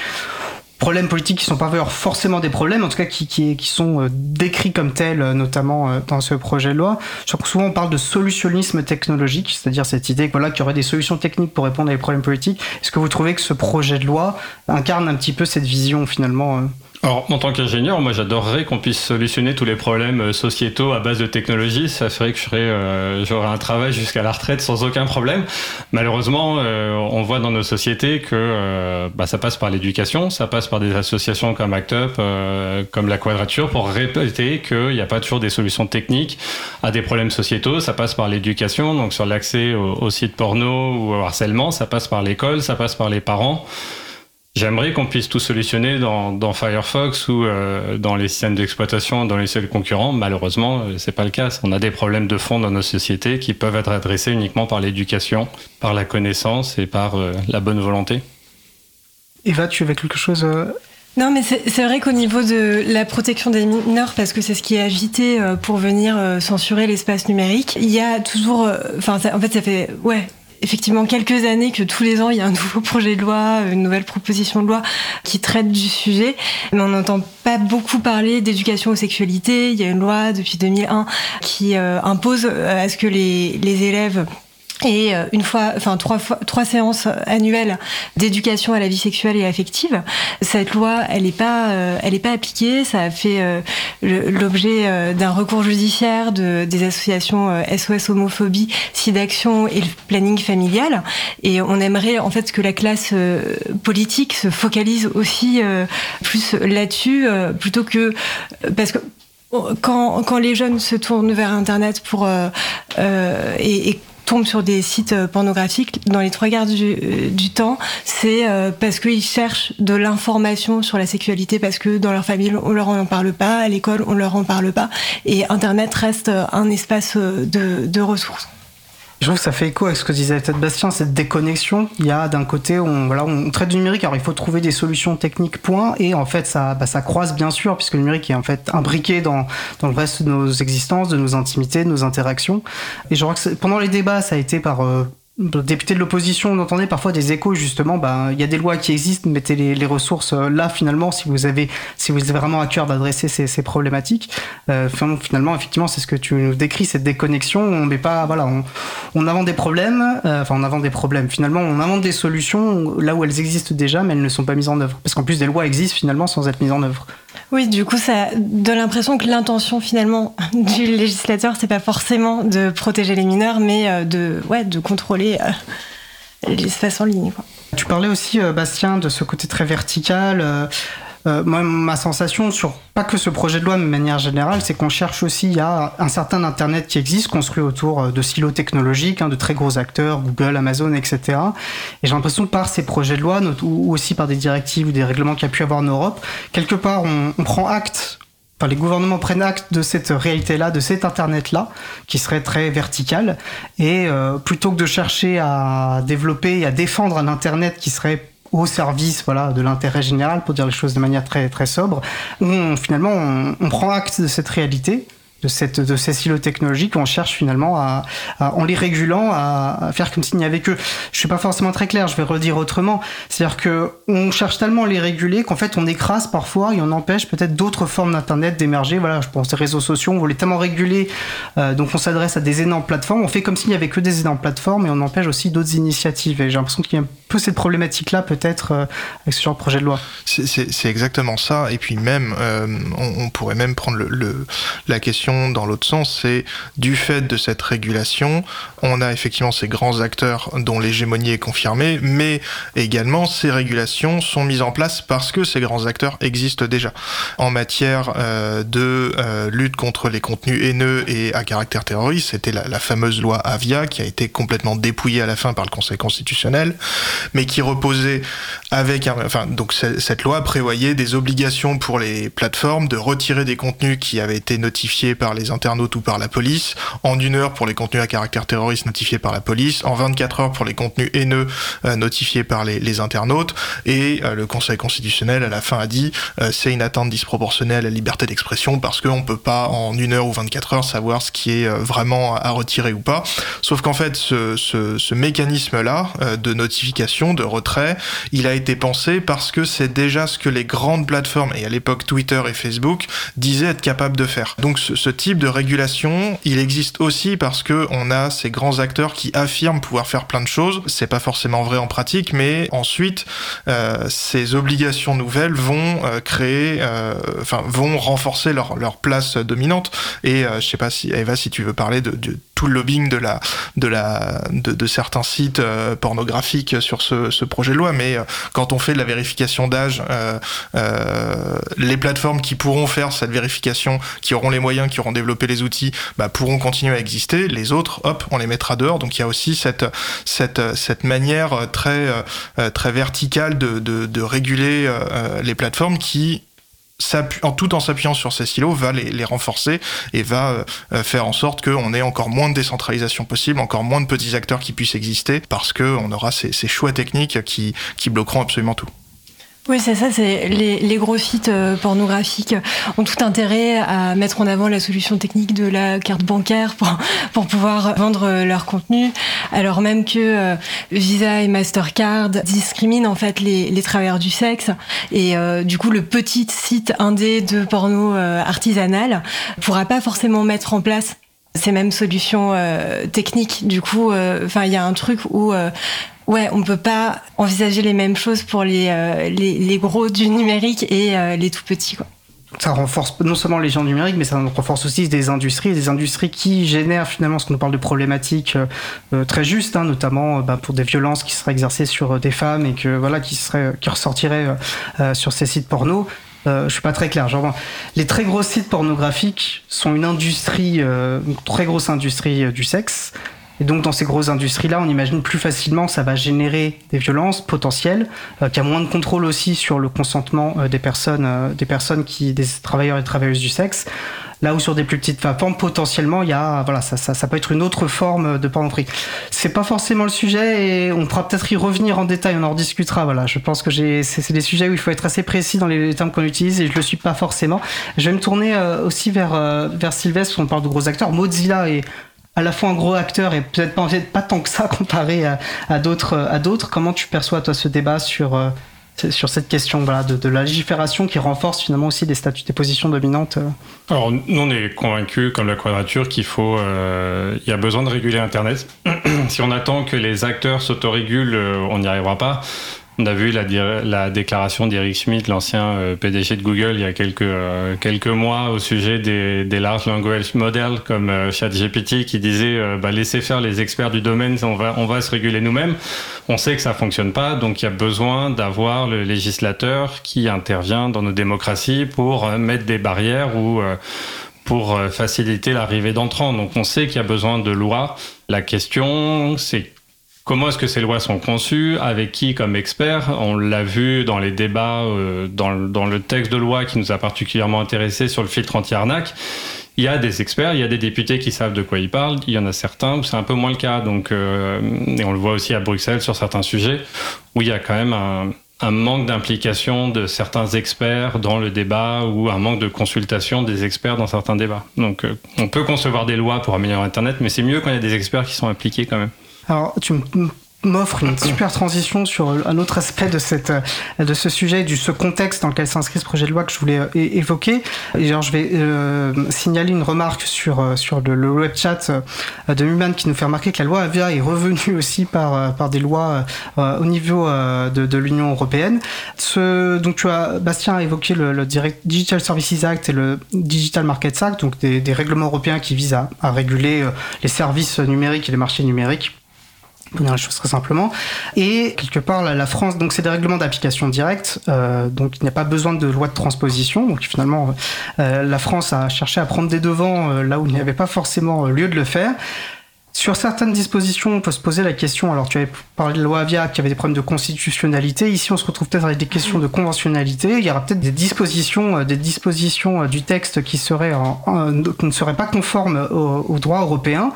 Problèmes politiques qui sont pas forcément des problèmes, en tout cas qui, sont euh, décrits comme tels, euh, notamment dans ce projet de loi. Je souvent on parle de solutionnisme technologique, c'est-à-dire cette idée qu'il y aurait des solutions techniques pour répondre à des problèmes politiques. Est-ce que vous trouvez que ce projet de loi incarne un petit peu cette vision finalement alors, en tant qu'ingénieur, moi, j'adorerais qu'on puisse solutionner tous les problèmes euh, sociétaux à base de technologie. Ça ferait que euh, j'aurais un travail jusqu'à la retraite sans aucun problème. Malheureusement, euh, on voit dans nos sociétés que bah, ça passe par l'éducation, ça passe par des associations comme ACT UP, comme la Quadrature, pour répéter qu'il n'y a pas toujours des solutions techniques à des problèmes sociétaux. Ça passe par l'éducation, donc sur l'accès aux sites porno ou au harcèlement, ça passe par l'école, ça passe par les parents. J'aimerais qu'on puisse tout solutionner dans, Firefox ou euh, dans les systèmes d'exploitation, dans les seuls concurrents. Malheureusement, euh, c'est pas le cas. On a des problèmes de fond dans nos sociétés qui peuvent être adressés uniquement par l'éducation, par la connaissance et par euh, la bonne volonté. Eva, tu avais quelque chose non, mais c'est vrai qu'au niveau de la protection des mineurs, parce que c'est ce qui est agité pour venir censurer l'espace numérique, il y a toujours, enfin, en fait, ça fait, ouais, effectivement quelques années que tous les ans il y a un nouveau projet de loi, une nouvelle proposition de loi qui traite du sujet, mais on n'entend pas beaucoup parler d'éducation aux sexualités. Il y a une loi depuis 2001 qui euh, impose euh, à ce que les, les élèves et euh, une fois, enfin trois séances annuelles d'éducation à la vie sexuelle et affective. Cette loi, elle n'est pas, euh, elle pas appliquée. Ça a fait euh, l'objet d'un recours judiciaire de des associations SOS homophobie, SIDAction et le planning familial. Et on aimerait en fait que la classe politique se focalise aussi plus là-dessus, plutôt que parce que quand, les jeunes se tournent vers Internet pour et tombent sur des sites euh, pornographiques, dans les trois quarts du, euh, temps, c'est euh, parce qu'ils cherchent de l'information sur la sexualité, parce que dans leur famille, on leur en parle pas, à l'école, on leur en parle pas, et Internet reste un espace de ressources. Je trouve que ça fait écho avec ce que disait peut-être Bastien, cette déconnexion. Il y a d'un côté, on, voilà, on traite du numérique, alors il faut trouver des solutions techniques, point, et en fait, ça, bah, ça croise bien sûr, puisque le numérique est en fait imbriqué dans, dans le reste de nos existences, de nos intimités, de nos interactions. Et je crois que pendant les débats, ça a été par euh, député de l'opposition, on entendait parfois des échos justement. Ben, il y a des lois qui existent, mettez les, ressources euh, là finalement si vous avez, si vous avez vraiment à cœur d'adresser ces, problématiques. Euh, finalement, effectivement, c'est ce que tu nous décris, cette déconnexion. On met pas, voilà, on, on invente des problèmes. Euh, enfin, on invente des problèmes. Finalement, on invente des solutions là où elles existent déjà, mais elles ne sont pas mises en œuvre. Parce qu'en plus, des lois existent finalement sans être mises en œuvre. Oui, du coup, ça donne l'impression que l'intention finalement du législateur, c'est pas forcément de protéger les mineurs, mais euh, de, ouais, de contrôler euh, l'espace en ligne. Tu parlais aussi, euh, Bastien, de ce côté très vertical. Euh, moi, ma sensation sur pas que ce projet de loi, de manière générale, c'est qu'on cherche aussi, il y a un certain Internet qui existe, construit autour euh, de silos technologiques, hein, de très gros acteurs, Google, Amazon, etc. Et j'ai l'impression que par ces projets de loi, ou aussi par des directives ou des règlements qu'il y a pu avoir en Europe, quelque part, on, on prend acte enfin, les gouvernements prennent acte de cette réalité-là, de cet Internet-là, qui serait très vertical, et euh, plutôt que de chercher à développer et à défendre un Internet qui serait au service voilà de l'intérêt général pour dire les choses de manière très très sobre. On, finalement on prend acte de cette réalité de, cette, de ces silos technologiques, on cherche finalement à, en les régulant, à, faire comme s'il n'y avait que. Je suis pas forcément très clair, je vais redire autrement. C'est-à-dire que on cherche tellement à les réguler qu'en fait on écrase parfois et on empêche peut-être d'autres formes d'internet d'émerger. Voilà, je pense aux réseaux sociaux, on voulait tellement réguler, euh, donc on s'adresse à des énormes plateformes. On fait comme s'il n'y avait que des énormes plateformes et on empêche aussi d'autres initiatives. Et j'ai l'impression qu'il y a un peu cette problématique-là peut-être euh, avec ce genre de projet de loi. C'est exactement ça. Et puis même, euh, on, pourrait même prendre la question dans l'autre sens, c'est du fait de cette régulation, on a effectivement ces grands acteurs dont l'hégémonie est confirmée, mais également ces régulations sont mises en place parce que ces grands acteurs existent déjà. En matière euh, de euh, lutte contre les contenus haineux et à caractère terroriste, c'était la, fameuse loi Avia qui a été complètement dépouillée à la fin par le Conseil constitutionnel, mais qui reposait avec enfin donc cette loi prévoyait des obligations pour les plateformes de retirer des contenus qui avaient été notifiés les internautes ou par la police, en une heure pour les contenus à caractère terroriste notifiés par la police, en 24 heures pour les contenus haineux euh, notifiés par les, les internautes, et euh, le Conseil constitutionnel à la fin a dit euh, c'est une atteinte disproportionnée à la liberté d'expression parce qu'on peut pas en une heure ou 24 heures savoir ce qui est vraiment à retirer ou pas. Sauf qu'en fait ce, ce, mécanisme-là de notification, de retrait, il a été pensé parce que c'est déjà ce que les grandes plateformes, et à l'époque Twitter et Facebook, disaient être capables de faire. Donc ce type de régulation, il existe aussi parce que on a ces grands acteurs qui affirment pouvoir faire plein de choses. C'est pas forcément vrai en pratique, mais ensuite, euh, ces obligations nouvelles vont euh, créer, euh, enfin, vont renforcer leur, leur place dominante. Et je sais pas si Eva, si tu veux parler de, tout le lobbying de la, de la, de, certains sites pornographiques sur ce, ce, projet de loi, mais quand on fait de la vérification d'âge, les plateformes qui pourront faire cette vérification, qui auront les moyens, qui auront développé les outils, bah, pourront continuer à exister. Les autres, hop, on les mettra dehors. Donc il y a aussi cette, manière très, très verticale de, de, de réguler les plateformes qui tout en s'appuyant sur ces silos, va les, renforcer et va euh, faire en sorte qu'on ait encore moins de décentralisation possible, encore moins de petits acteurs qui puissent exister, parce qu'on aura ces, choix techniques qui bloqueront absolument tout. Oui, c'est ça. C'est les, les, gros sites euh, pornographiques ont tout intérêt à mettre en avant la solution technique de la carte bancaire pour, pour pouvoir vendre leur contenu, alors même que euh, Visa et Mastercard discriminent en fait les, les travailleurs du sexe et euh, du coup le petit site indé de porno euh, artisanal pourra pas forcément mettre en place ces mêmes solutions euh, techniques. Du coup, enfin, il y a un truc où Ouais, on peut pas envisager les mêmes choses pour les, euh, les, gros du numérique et euh, les tout petits. Quoi. Ça renforce non seulement les gens numériques, mais ça renforce aussi des industries, des industries qui génèrent finalement ce qu'on parle de problématiques euh, très justes, hein, notamment bah, pour des violences qui seraient exercées sur des femmes et que voilà qui seraient qui ressortiraient sur ces sites porno. Euh, je suis pas très clair. Les très gros sites pornographiques sont une industrie, une très grosse industrie du sexe. Et donc dans ces grosses industries-là, on imagine plus facilement ça va générer des violences potentielles, euh, qu'il y a moins de contrôle aussi sur le consentement euh, des personnes, euh, des personnes qui, des travailleurs et travailleuses du sexe. Là où sur des plus petites plateformes, potentiellement, il y a, voilà, ça, ça, ça peut être une autre forme de pornographie. C'est pas forcément le sujet et on pourra peut-être y revenir en détail, on en rediscutera. Voilà, je pense que j'ai, c'est des sujets où il faut être assez précis dans les termes qu'on utilise et je le suis pas forcément. Je vais me tourner euh, aussi vers, euh, vers Sylvestre, on parle de gros acteurs. Mozilla et à la fois un gros acteur et peut-être pas, tant que ça comparé à, d'autres. Comment tu perçois toi ce débat sur euh, sur cette question de, la légifération qui renforce finalement aussi des statuts, des positions dominantes Alors, nous, on est convaincus, comme la quadrature, qu'il faut, euh, il y a besoin de réguler Internet. si on attend que les acteurs s'autorégulent, on n'y arrivera pas. On a vu la, la déclaration d'Eric Schmidt, l'ancien euh, PDG de Google, il y a quelques, euh, quelques mois au sujet des, des large language models comme euh, ChatGPT qui disait bah, laissez faire les experts du domaine, on va, on va se réguler nous-mêmes. On sait que ça fonctionne pas, donc il y a besoin d'avoir le législateur qui intervient dans nos démocraties pour mettre des barrières ou pour faciliter l'arrivée d'entrants. Donc on sait qu'il y a besoin de lois. La question, c'est Comment est-ce que ces lois sont conçues? Avec qui comme expert? On l'a vu dans les débats, euh, dans, dans, le texte de loi qui nous a particulièrement intéressé sur le filtre anti-arnaque. Il y a des experts, il y a des députés qui savent de quoi ils parlent. Il y en a certains où c'est un peu moins le cas. Donc, euh, et on le voit aussi à Bruxelles sur certains sujets où il y a quand même un, un manque d'implication de certains experts dans le débat ou un manque de consultation des experts dans certains débats. Donc, euh, on peut concevoir des lois pour améliorer Internet, mais c'est mieux quand il y a des experts qui sont impliqués quand même. Alors, tu m'offre une super transition sur un autre aspect de cette de ce sujet du ce contexte dans lequel s'inscrit ce projet de loi que je voulais euh, évoquer. Et genre je vais euh, signaler une remarque sur euh, sur le, le web chat de Muman qui nous fait remarquer que la loi Avia est revenue aussi par par des lois au niveau de, de l'Union européenne. Ce donc tu as Bastien a évoqué le, le Digital Services Act et le Digital Markets Act donc des, des règlements européens qui visent à, à réguler les services numériques et les marchés numériques pour dire les choses très simplement. Et quelque part, la, France, donc c'est des règlements d'application directe, euh, donc il n'y a pas besoin de loi de transposition. Donc finalement, euh, la France a cherché à prendre des devants euh, là où il n'y avait pas forcément lieu de le faire. Sur certaines dispositions, on peut se poser la question, alors tu avais parlé de loi Avia qui avait des problèmes de constitutionnalité, ici on se retrouve peut-être avec des questions de conventionnalité, il y aura peut-être des dispositions, des dispositions du texte qui, seraient en, qui ne seraient pas conformes au, au droit européen,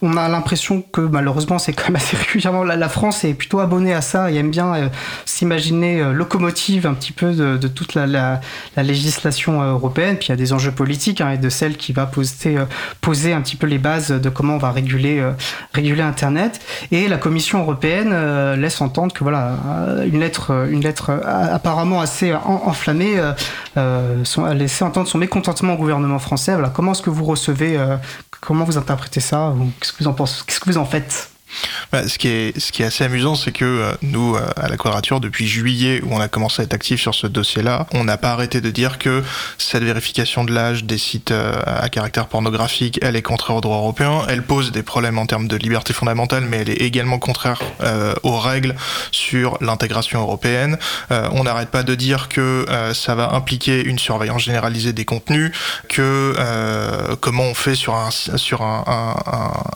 on a l'impression que malheureusement c'est quand même assez régulièrement la, France est plutôt abonnée à ça et aime bien euh, s'imaginer euh, locomotive un petit peu de, toute la, législation euh, européenne. Puis il y a des enjeux politiques hein, et de celle qui va poser, poser un petit peu les bases de comment on va réguler, réguler Internet. Et la Commission européenne laisse entendre que voilà une lettre, une lettre apparemment assez enflammée son, a laissé entendre son mécontentement au gouvernement français. Voilà, comment est-ce que vous recevez, comment vous interprétez ça Qu'est-ce que vous en Qu'est-ce que vous en faites? Bah, ce, qui est, ce qui est assez amusant, c'est que euh, nous, euh, à la Quadrature, depuis juillet, où on a commencé à être actif sur ce dossier-là, on n'a pas arrêté de dire que cette vérification de l'âge des sites euh, à caractère pornographique, elle est contraire au droit européen, elle pose des problèmes en termes de liberté fondamentale, mais elle est également contraire aux règles sur l'intégration européenne. on n'arrête pas de dire que ça va impliquer une surveillance généralisée des contenus, que comment on fait sur un, sur un,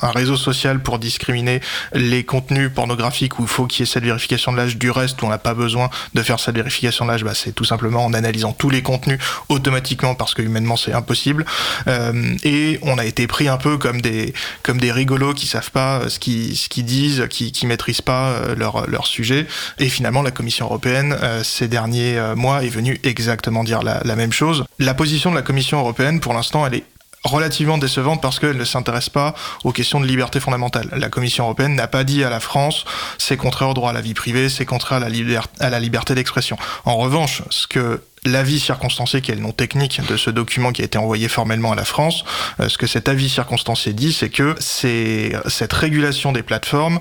un réseau social pour discriminer les contenus pornographiques où il faut qu'il y ait cette vérification de l'âge du reste où on n'a pas besoin de faire cette vérification de l'âge, bah, c'est tout simplement en analysant tous les contenus automatiquement parce que humainement c'est impossible. Euh, et on a été pris un peu comme des comme des rigolos qui savent pas ce qu'ils ce qu'ils disent, qui qui maîtrisent pas euh, leur leur sujet. Et finalement la Commission européenne euh, ces derniers mois est venue exactement dire la, la même chose. La position de la Commission européenne pour l'instant elle est relativement décevante parce qu'elle ne s'intéresse pas aux questions de liberté fondamentale. La Commission européenne n'a pas dit à la France c'est contraire au droit à la vie privée, c'est contraire à la, liberté d'expression. En revanche, ce que l'avis circonstancié, qui est le nom technique de ce document qui a été envoyé formellement à la France, euh, ce que cet avis circonstancié dit, c'est que cette régulation des plateformes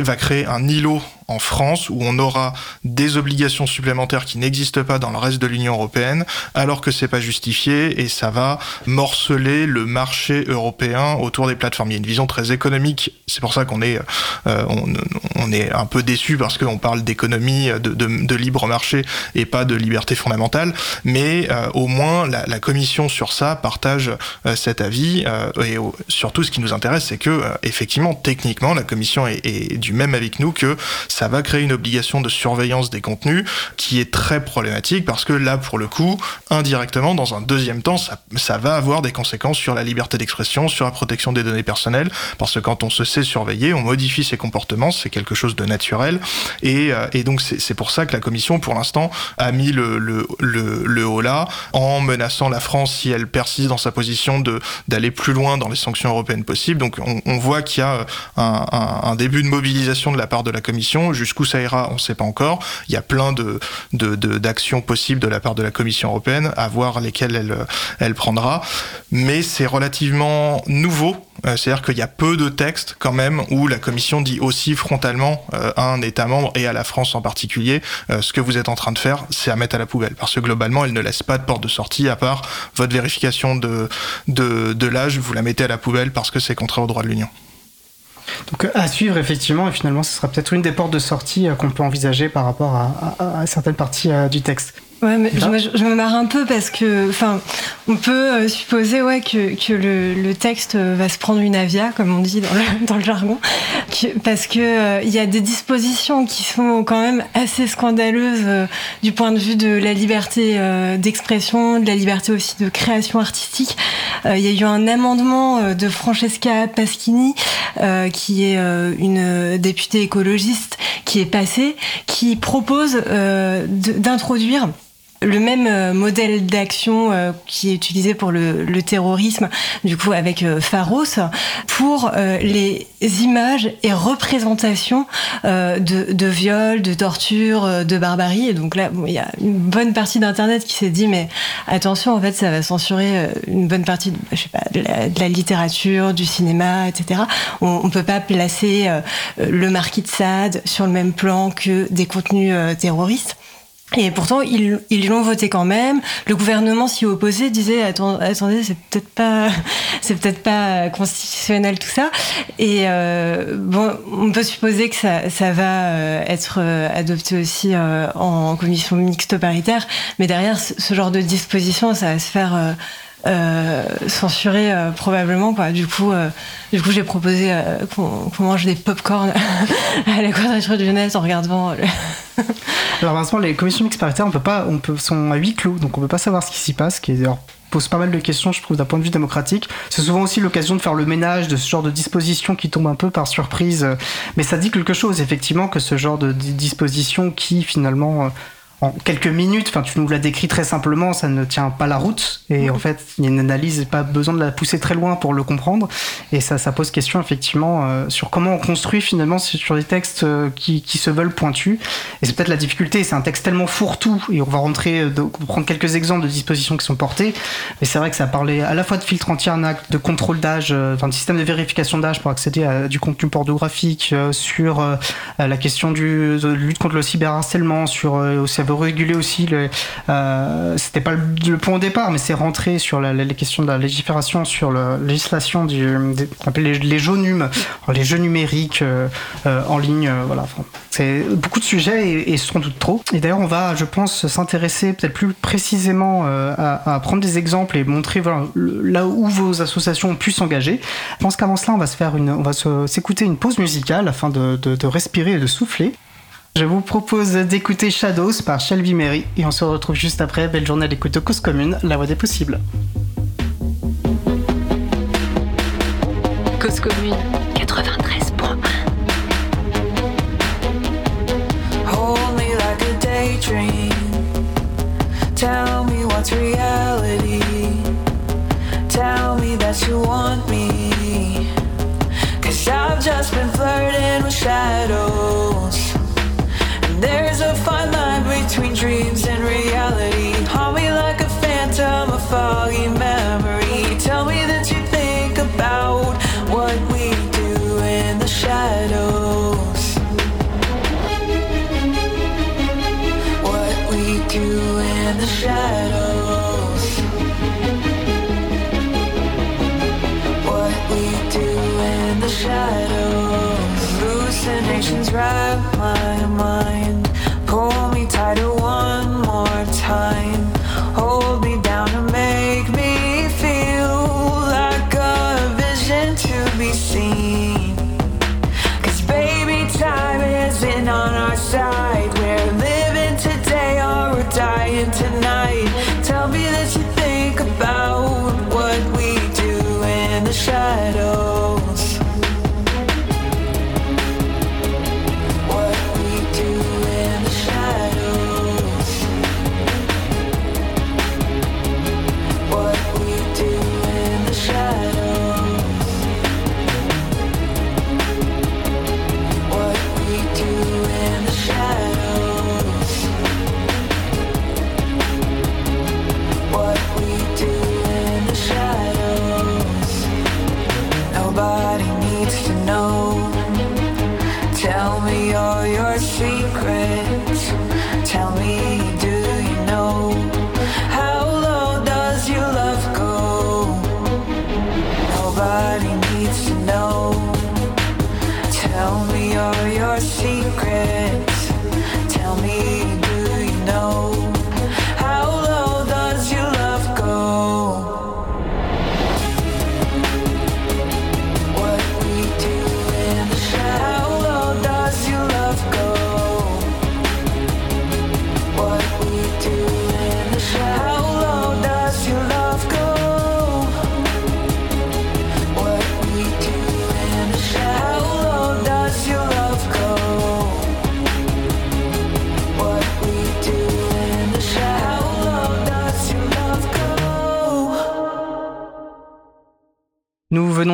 va créer un îlot en France où on aura des obligations supplémentaires qui n'existent pas dans le reste de l'Union européenne alors que c'est pas justifié et ça va morceler le marché européen autour des plateformes. Il y a une vision très économique, c'est pour ça qu'on est euh, on, est un peu déçu parce qu'on parle d'économie de, libre marché et pas de liberté fondamentale, mais euh, au moins la, la, commission sur ça partage euh, cet avis et surtout ce qui nous intéresse c'est que effectivement techniquement la commission est, est du même avec nous que ça va créer une obligation de surveillance des contenus qui est très problématique parce que là, pour le coup, indirectement, dans un deuxième temps, ça, ça va avoir des conséquences sur la liberté d'expression, sur la protection des données personnelles, parce que quand on se sait surveiller, on modifie ses comportements, c'est quelque chose de naturel, et, euh, donc c'est pour ça que la Commission, pour l'instant, a mis le, le, haut là, en menaçant la France si elle persiste dans sa position d'aller plus loin dans les sanctions européennes possibles. Donc on, voit qu'il y a un, un début de mobilisation de la part de la Commission Jusqu'où ça ira, on ne sait pas encore. Il y a plein d'actions possibles de la part de la Commission européenne, à voir lesquelles elle, elle prendra. Mais c'est relativement nouveau. Euh, c'est-à-dire qu'il y a peu de textes quand même où la Commission dit aussi frontalement euh, à un État membre et à la France en particulier, euh, ce que vous êtes en train de faire, c'est à mettre à la poubelle. Parce que globalement, elle ne laisse pas de porte de sortie à part votre vérification de, de l'âge, vous la mettez à la poubelle parce que c'est contraire au droit de l'Union. Donc à suivre effectivement, et finalement ce sera peut-être une des portes de sortie euh, qu'on peut envisager par rapport à, certaines parties euh, du texte. Ouais, mais je, me- je me marre un peu parce que, enfin, on peut euh, supposer ouais que, que le, le texte euh, va se prendre une avia, comme on dit dans le, dans le jargon, que- parce que euh, il y a des dispositions qui sont quand même assez scandaleuses euh, du point de vue de la liberté euh, d'expression, de la liberté aussi de création artistique. Euh, Il y a eu un amendement euh, de Francesca Paschini, euh, qui est euh, une députée écologiste, qui est passée, qui propose euh, d'introduire le même euh, modèle d'action euh, qui est utilisé pour le, le terrorisme, du coup avec euh, Pharos, pour euh, les images et représentations de, de viols, de torture, de barbarie. Et donc là, il y a une bonne partie d'Internet qui s'est dit, mais attention, en fait, ça va censurer une bonne partie, de, je sais pas, de la, de la littérature, du cinéma, etc. On, on peut pas placer le marquis de Sade sur le même plan que des contenus terroristes. Et pourtant, ils l'ont voté quand même. Le gouvernement s'y opposait, disait attendez, c'est peut-être pas, c'est peut-être pas constitutionnel tout ça. Et euh, bon, on peut supposer que ça, ça va euh, être euh, adopté aussi euh, en commission mixte paritaire. Mais derrière, ce genre de disposition, ça va se faire. Euh, censurer euh, probablement quoi. Du coup, euh, du coup, j'ai proposé euh, qu'on mange des pop-corn à la quadrature du net en regardant. le- Alors malheureusement, les commissions mixtes paritaires, on peut pas, on peut, sont à huis clos, donc on peut pas savoir ce qui s'y passe, qui pose pas mal de questions, je trouve, d'un point de vue démocratique. C'est souvent aussi l'occasion de faire le ménage de ce genre de dispositions qui tombent un peu par surprise. Mais ça dit quelque chose, effectivement, que ce genre de di- dispositions qui, finalement, en quelques minutes, enfin, tu nous l'as décrit très simplement, ça ne tient pas la route. Et en fait, il y a une analyse, pas besoin de la pousser très loin pour le comprendre. Et ça, ça pose question, effectivement, euh, sur comment on construit, finalement, sur des textes euh, qui, qui se veulent pointus. Et c'est peut-être la difficulté, c'est un texte tellement fourre-tout, et on va rentrer, euh, de, prendre quelques exemples de dispositions qui sont portées, mais c'est vrai que ça parlait à la fois de filtre anti-arnaque, de contrôle d'âge, euh, enfin de système de vérification d'âge pour accéder à du contenu pornographique, euh, sur euh, la question du, de lutte contre le cyberharcèlement, sur euh, veut réguler aussi le, euh, c'était pas le, point au départ, mais c'est rentré sur la, la- les questions de la légifération, sur la législation des, jeux numériques euh, euh, en ligne, voilà. C'est beaucoup de sujets et, et sans doute trop. Et d'ailleurs, on va, je pense, s'intéresser peut-être plus précisément à, prendre des exemples et montrer là où vos associations ont pu s'engager. Je pense qu'avant cela, on va se faire on va s'écouter une pause musicale afin de, de- de respirer et de souffler. Je vous propose d'écouter Shadows par Shelby Mary et on se retrouve juste après. Belle journée à l'écoute de Cause Commune, la voix des possibles. Cause commune 93.1 Hold me like a daydream. Tell me what's reality. Tell me that you want me. Cause I've just been flirting with shadows. There's a fine line between dreams and reality. Hold me like a phantom, a foggy memory. Tell me that you think about what we do in the shadows. what we do in the shadows. What we do in the shadows. Hallucinations wrap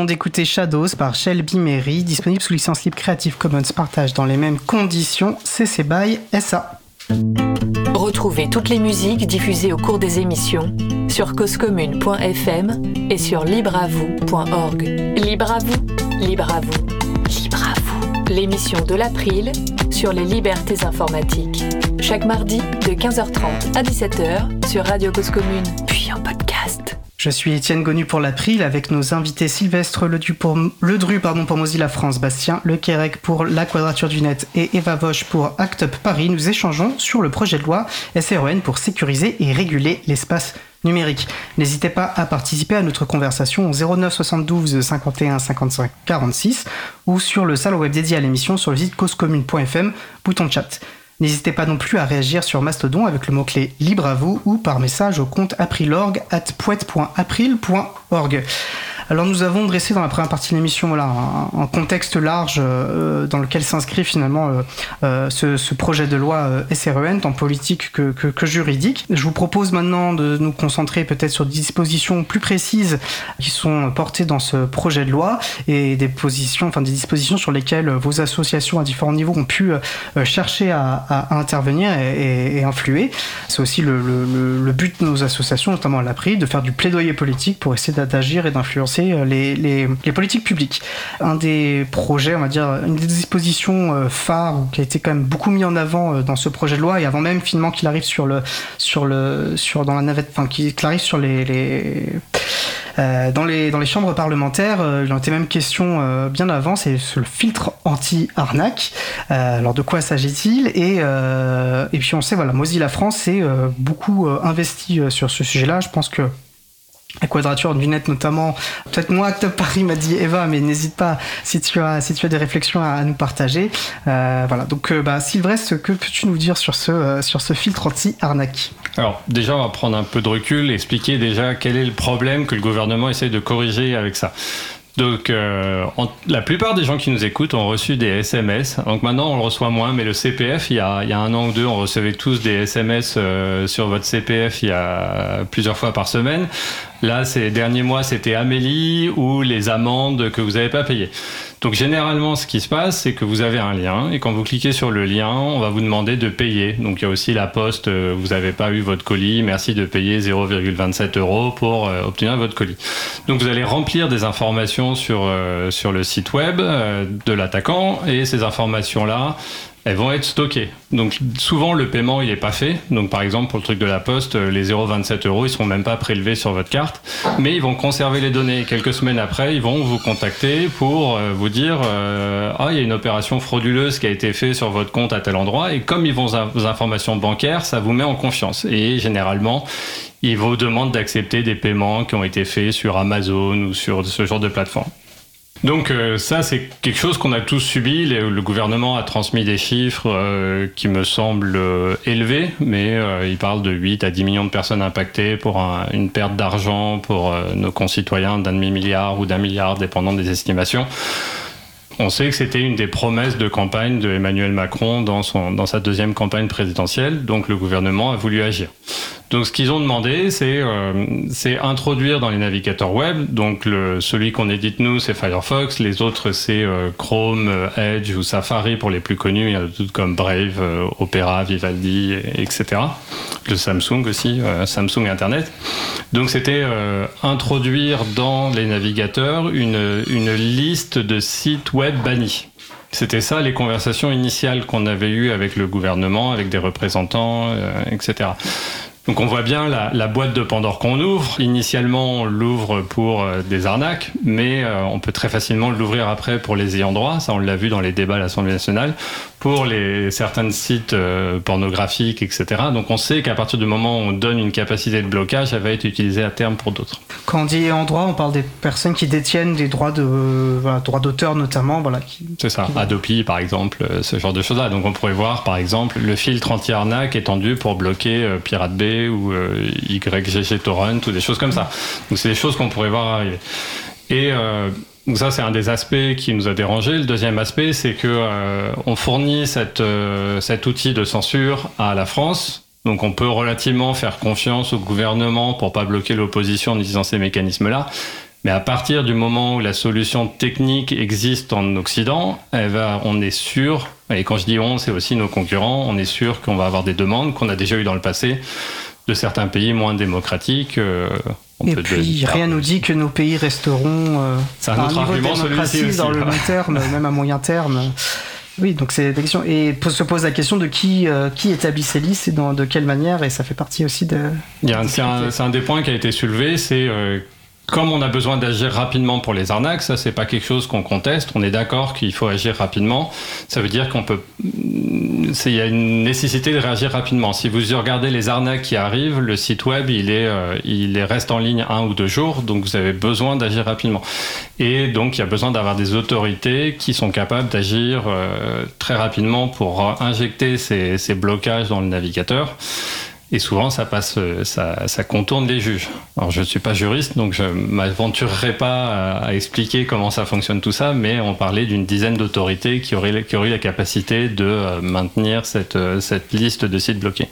d'écouter Shadows par Shelby Mary, disponible sous licence libre Creative Commons partage dans les mêmes conditions, CC BY SA. Retrouvez toutes les musiques diffusées au cours des émissions sur causecommune.fm et sur libreavoue.org. Libre à vous, libre à vous, libre à vous. L'émission de l'April sur les libertés informatiques. Chaque mardi de 15h30 à 17h sur Radio Cause Commune, puis en podcast. Je suis Étienne Gonu pour l'April avec nos invités Sylvestre Ledru pour, pardon, pour Mozilla France, Bastien Le Quérec pour La Quadrature du Net et Eva Vosch pour Act Up Paris. Nous échangeons sur le projet de loi SREN pour sécuriser et réguler l'espace numérique. N'hésitez pas à participer à notre conversation au 09 72 51 55 46 ou sur le salon web dédié à l'émission sur le site causecommune.fm, bouton chat. N'hésitez pas non plus à réagir sur Mastodon avec le mot-clé libre à vous ou par message au compte aprilorg at poète.april.org. Alors nous avons dressé dans la première partie de l'émission voilà, un, contexte large euh, dans lequel s'inscrit finalement euh, euh, ce, projet de loi SREN, tant politique que, que, que juridique. Je vous propose maintenant de nous concentrer peut-être sur des dispositions plus précises qui sont portées dans ce projet de loi et des positions, enfin des dispositions sur lesquelles vos associations à différents niveaux ont pu chercher à, intervenir et, influer. C'est aussi le, le, le, but de nos associations, notamment à l'APRI, de faire du plaidoyer politique pour essayer d'agir et d'influencer les, les, politiques publiques. Un des projets, on va dire, une des dispositions euh, phares qui a été quand même beaucoup mis en avant euh, dans ce projet de loi et avant même finalement qu'il arrive sur le, sur le, sur dans la navette, enfin qu'il arrive sur les, euh, dans, les, dans les chambres parlementaires, euh, il en était même question euh, bien avant, c'est le filtre anti-arnaque. alors de quoi s'agit-il? Et, puis on sait, voilà, Mozilla France s'est beaucoup investi sur ce sujet-là. Je pense que la quadrature du net notamment. Peut-être moi, Acte Paris m'a dit Eva, mais n'hésite pas si tu as si tu as des réflexions à, nous partager. Euh, voilà. Donc, euh, bah, Sylvestre, que peux-tu nous dire sur ce euh, sur ce filtre anti-arnaque? Alors, déjà, on va prendre un peu de recul, expliquer déjà quel est le problème que le gouvernement essaie de corriger avec ça. Donc, euh, la plupart des gens qui nous écoutent ont reçu des SMS. Donc maintenant, on le reçoit moins, mais le CPF, il y a, il y a un an ou deux, on recevait tous des SMS sur votre CPF il y a plusieurs fois par semaine. Là, ces derniers mois, c'était Amélie ou les amendes que vous n'avez pas payées. Donc généralement, ce qui se passe, c'est que vous avez un lien et quand vous cliquez sur le lien, on va vous demander de payer. Donc il y a aussi la poste, euh, vous n'avez pas eu votre colis, merci de payer 0,27 euros pour euh, obtenir votre colis. Donc vous allez remplir des informations sur, euh, sur le site web euh, de l'attaquant et ces informations-là, elles vont être stockées. Donc souvent le paiement il est pas fait. Donc par exemple pour le truc de la poste, les 0,27 euros ils seront même pas prélevés sur votre carte, mais ils vont conserver les données. Quelques semaines après, ils vont vous contacter pour euh, vous dire euh, ah il y a une opération frauduleuse qui a été faite sur votre compte à tel endroit et comme ils vont vos informations bancaires, ça vous met en confiance. Et généralement ils vous demandent d'accepter des paiements qui ont été faits sur Amazon ou sur ce genre de plateforme. Donc euh, ça, c'est quelque chose qu'on a tous subi. Le, gouvernement a transmis des chiffres euh, qui me semblent euh, élevés, mais il parle de 8 à 10 millions de personnes impactées pour un, une perte d'argent pour nos concitoyens d'un demi-milliard ou d'un milliard, dépendant des estimations. On sait que c'était une des promesses de campagne de Emmanuel Macron dans sa deuxième campagne présidentielle, donc le gouvernement a voulu agir. Donc ce qu'ils ont demandé, c'est euh, introduire dans les navigateurs web, donc le, celui qu'on édite nous, c'est Firefox, les autres c'est euh, Chrome, Edge ou Safari pour les plus connus, il y a d'autres comme Brave, euh, Opera, Vivaldi, etc. Le Samsung aussi, euh, Samsung Internet. Donc c'était euh, introduire dans les navigateurs une, une liste de sites web bannis. C'était ça les conversations initiales qu'on avait eues avec le gouvernement, avec des représentants, euh, etc. Donc on voit bien la, boîte de Pandore qu'on ouvre. Initialement, on l'ouvre pour euh, des arnaques, mais euh, on peut très facilement l'ouvrir après pour les ayants droit. Ça, on l'a vu dans les débats à l'Assemblée nationale, pour les certains sites euh, pornographiques, etc. Donc on sait qu'à partir du moment où on donne une capacité de blocage, elle va être utilisée à terme pour d'autres. Quand on dit ayants droit, on parle des personnes qui détiennent des droits de euh, voilà, droits d'auteur notamment, voilà. Qui... C'est ça. Adopi, par exemple, euh, ce genre de choses-là. Donc on pourrait voir, par exemple, le filtre anti-arnaque étendu pour bloquer euh, Pirate Bay ou euh, YGG Torrent ou des choses comme ça. Donc c'est des choses qu'on pourrait voir arriver. Et euh, donc ça, c'est un des aspects qui nous a dérangé. Le deuxième aspect, c'est que euh, on fournit cette, euh, cet outil de censure à la France. Donc on peut relativement faire confiance au gouvernement pour pas bloquer l'opposition en utilisant ces mécanismes-là. Mais à partir du moment où la solution technique existe en Occident, elle va, on est sûr, et quand je dis on, c'est aussi nos concurrents, on est sûr qu'on va avoir des demandes qu'on a déjà eues dans le passé de certains pays moins démocratiques. euh, on Et puis, dire- rien nous dit que nos pays resteront euh, à un autre niveau de démocratie dans le long terme, même à moyen terme. Oui, donc c'est la question. Et se pose la question de qui, euh, qui établit ces listes et dans, de quelle manière, et ça fait partie aussi de. C'est un, des points qui a été soulevé, c'est euh, comme on a besoin d'agir rapidement pour les arnaques, ça c'est pas quelque chose qu'on conteste, on est d'accord qu'il faut agir rapidement, ça veut dire qu'on peut... Il y a une nécessité de réagir rapidement. Si vous regardez les arnaques qui arrivent, le site web il, est, euh, il est- reste en ligne un ou deux jours, donc vous avez besoin d'agir rapidement. Et donc il y a besoin d'avoir des autorités qui sont capables d'agir euh, très rapidement pour euh, injecter ces blocages dans le navigateur. Et souvent, ça passe, euh, ça, contourne les juges. Alors, je ne suis pas juriste, donc je m'aventurerai pas à, expliquer comment ça fonctionne tout ça, mais on parlait d'une dizaine d'autorités qui auraient, qui auraient la capacité de euh, maintenir cette, euh, cette liste de sites bloqués.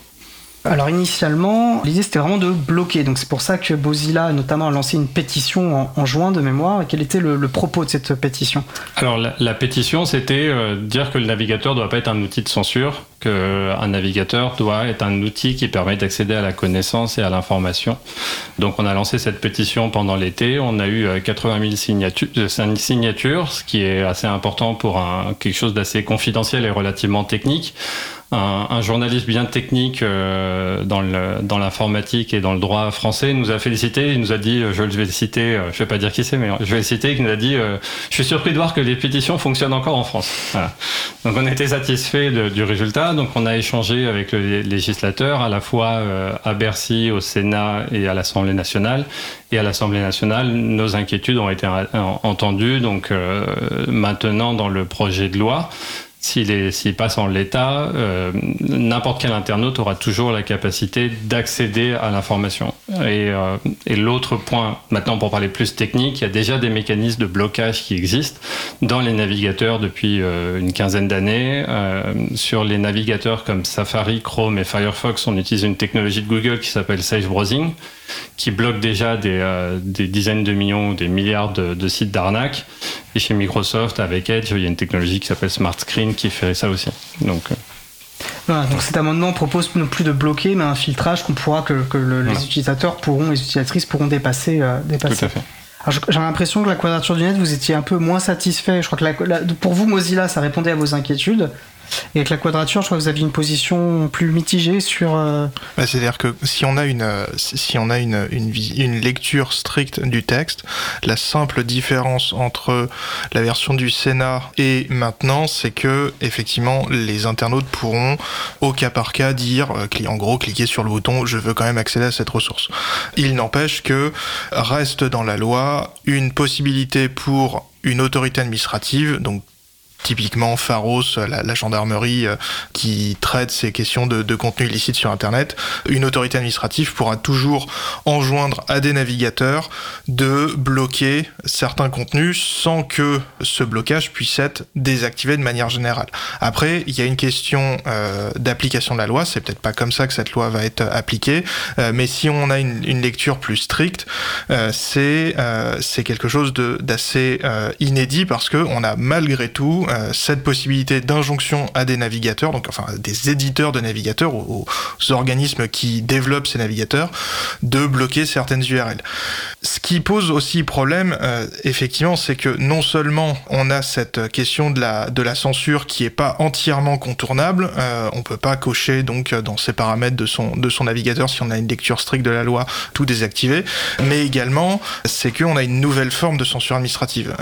Alors initialement, l'idée c'était vraiment de bloquer. Donc c'est pour ça que Bozilla notamment a lancé une pétition en, en juin de mémoire. Et quel était le, le propos de cette pétition? Alors, la, la pétition, c'était euh, dire que le navigateur ne doit pas être un outil de censure, qu'un navigateur doit être un outil qui permet d'accéder à la connaissance et à l'information. Donc, on a lancé cette pétition pendant l'été. On a eu euh, 80 000 signatures, euh, signatures, ce qui est assez important pour un, quelque chose d'assez confidentiel et relativement technique. Un, un journaliste bien technique euh, dans le- dans l'informatique et dans le droit français nous a félicité. Il nous a dit, euh, je vais le citer, euh, je vais pas dire qui c'est, mais je vais le citer, qui nous a dit, euh, je suis surpris de voir que les pétitions fonctionnent encore en France. Voilà. Donc on était satisfait de- du résultat. Donc on a échangé avec le législateur à la fois euh, à Bercy, au Sénat et à l'Assemblée nationale. Et à l'Assemblée nationale, nos inquiétudes ont été en- entendues. Donc euh, maintenant dans le projet de loi. S'il passe en l'état, euh, n'importe quel internaute aura toujours la capacité d'accéder à l'information. Et, euh, et l'autre point, maintenant pour parler plus technique, il y a déjà des mécanismes de blocage qui existent dans les navigateurs depuis euh, une quinzaine d'années. Euh, sur les navigateurs comme Safari, Chrome et Firefox, on utilise une technologie de Google qui s'appelle Safe Browsing, qui bloque déjà des, euh, des dizaines de millions ou des milliards de, de sites d'arnaque. Et chez Microsoft, avec Edge, il y a une technologie qui s'appelle Smart Screen qui fait ça aussi. Donc, euh, Voilà, donc cet amendement propose non plus de bloquer, mais un filtrage qu'on pourra que, que le- les utilisateurs pourront, les utilisatrices pourront dépasser. euh, dépasser. tout à fait. J'ai l'impression que la quadrature du net, vous étiez un peu moins satisfait. Je crois que la- la- pour vous, Mozilla, ça répondait à vos inquiétudes. Et avec la quadrature, je crois que vous aviez une position plus mitigée sur. euh, Bah, C'est-à-dire que si on a une, euh, si on a une, une, une lecture stricte du texte, la simple différence entre la version du Sénat et maintenant, c'est que effectivement les internautes pourront au cas par cas dire, euh, en gros, cliquer sur le bouton "Je veux quand même accéder à cette ressource". Il n'empêche que reste dans la loi une possibilité pour une autorité administrative, donc typiquement Pharos, la, la gendarmerie euh, qui traite ces questions de, contenu illicite sur Internet, une autorité administrative pourra toujours enjoindre à des navigateurs de bloquer certains contenus sans que ce blocage puisse être désactivé de manière générale. Après, il y a une question euh, d'application de la loi, c'est peut-être pas comme ça que cette loi va être appliquée, euh, mais si on a une, lecture plus stricte, euh, c'est euh, quelque chose d'assez euh, inédit parce que on a malgré tout euh, cette possibilité d'injonction à des navigateurs, donc enfin des éditeurs de navigateurs, aux, aux organismes qui développent ces navigateurs, de bloquer certaines URL. Ce qui pose aussi problème, euh, effectivement, c'est que non seulement on a cette question de la, de la censure qui est pas entièrement contournable, euh, on peut pas cocher donc dans ces paramètres de son, de son navigateur si on a une lecture stricte de la loi tout désactiver, mais également c'est qu'on a une nouvelle forme de censure administrative.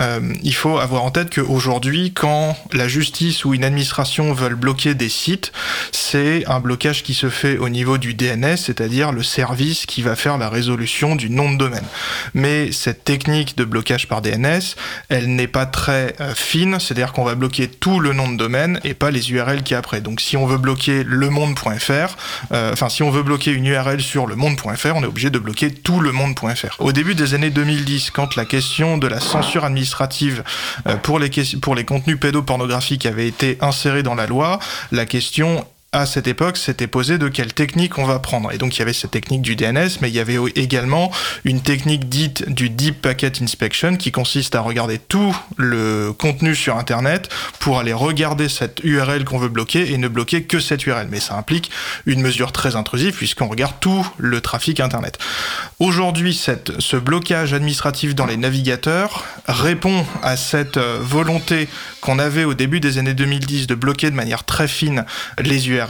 Il faut avoir en tête qu'aujourd'hui, quand la justice ou une administration veulent bloquer des sites, c'est un blocage qui se fait au niveau du DNS, c'est-à-dire le service qui va faire la résolution du nom de domaine. Mais cette technique de blocage par DNS, elle n'est pas très euh, fine, c'est-à-dire qu'on va bloquer tout le nom de domaine et pas les URL qui après. Donc si on veut bloquer lemonde.fr, euh, enfin si on veut bloquer une URL sur lemonde.fr, on est obligé de bloquer tout le monde.fr. Au début des années 2010, quand la question de la censure administrative euh, pour les, pour les contenus pédopornographiques avait été insérée dans la loi, la question à cette époque, s'était posé de quelle technique on va prendre. Et donc il y avait cette technique du DNS, mais il y avait également une technique dite du Deep Packet Inspection qui consiste à regarder tout le contenu sur Internet pour aller regarder cette URL qu'on veut bloquer et ne bloquer que cette URL. Mais ça implique une mesure très intrusive puisqu'on regarde tout le trafic Internet. Aujourd'hui, ce blocage administratif dans les navigateurs répond à cette euh, volonté qu'on avait au début des années 2010 de bloquer de manière très fine les URL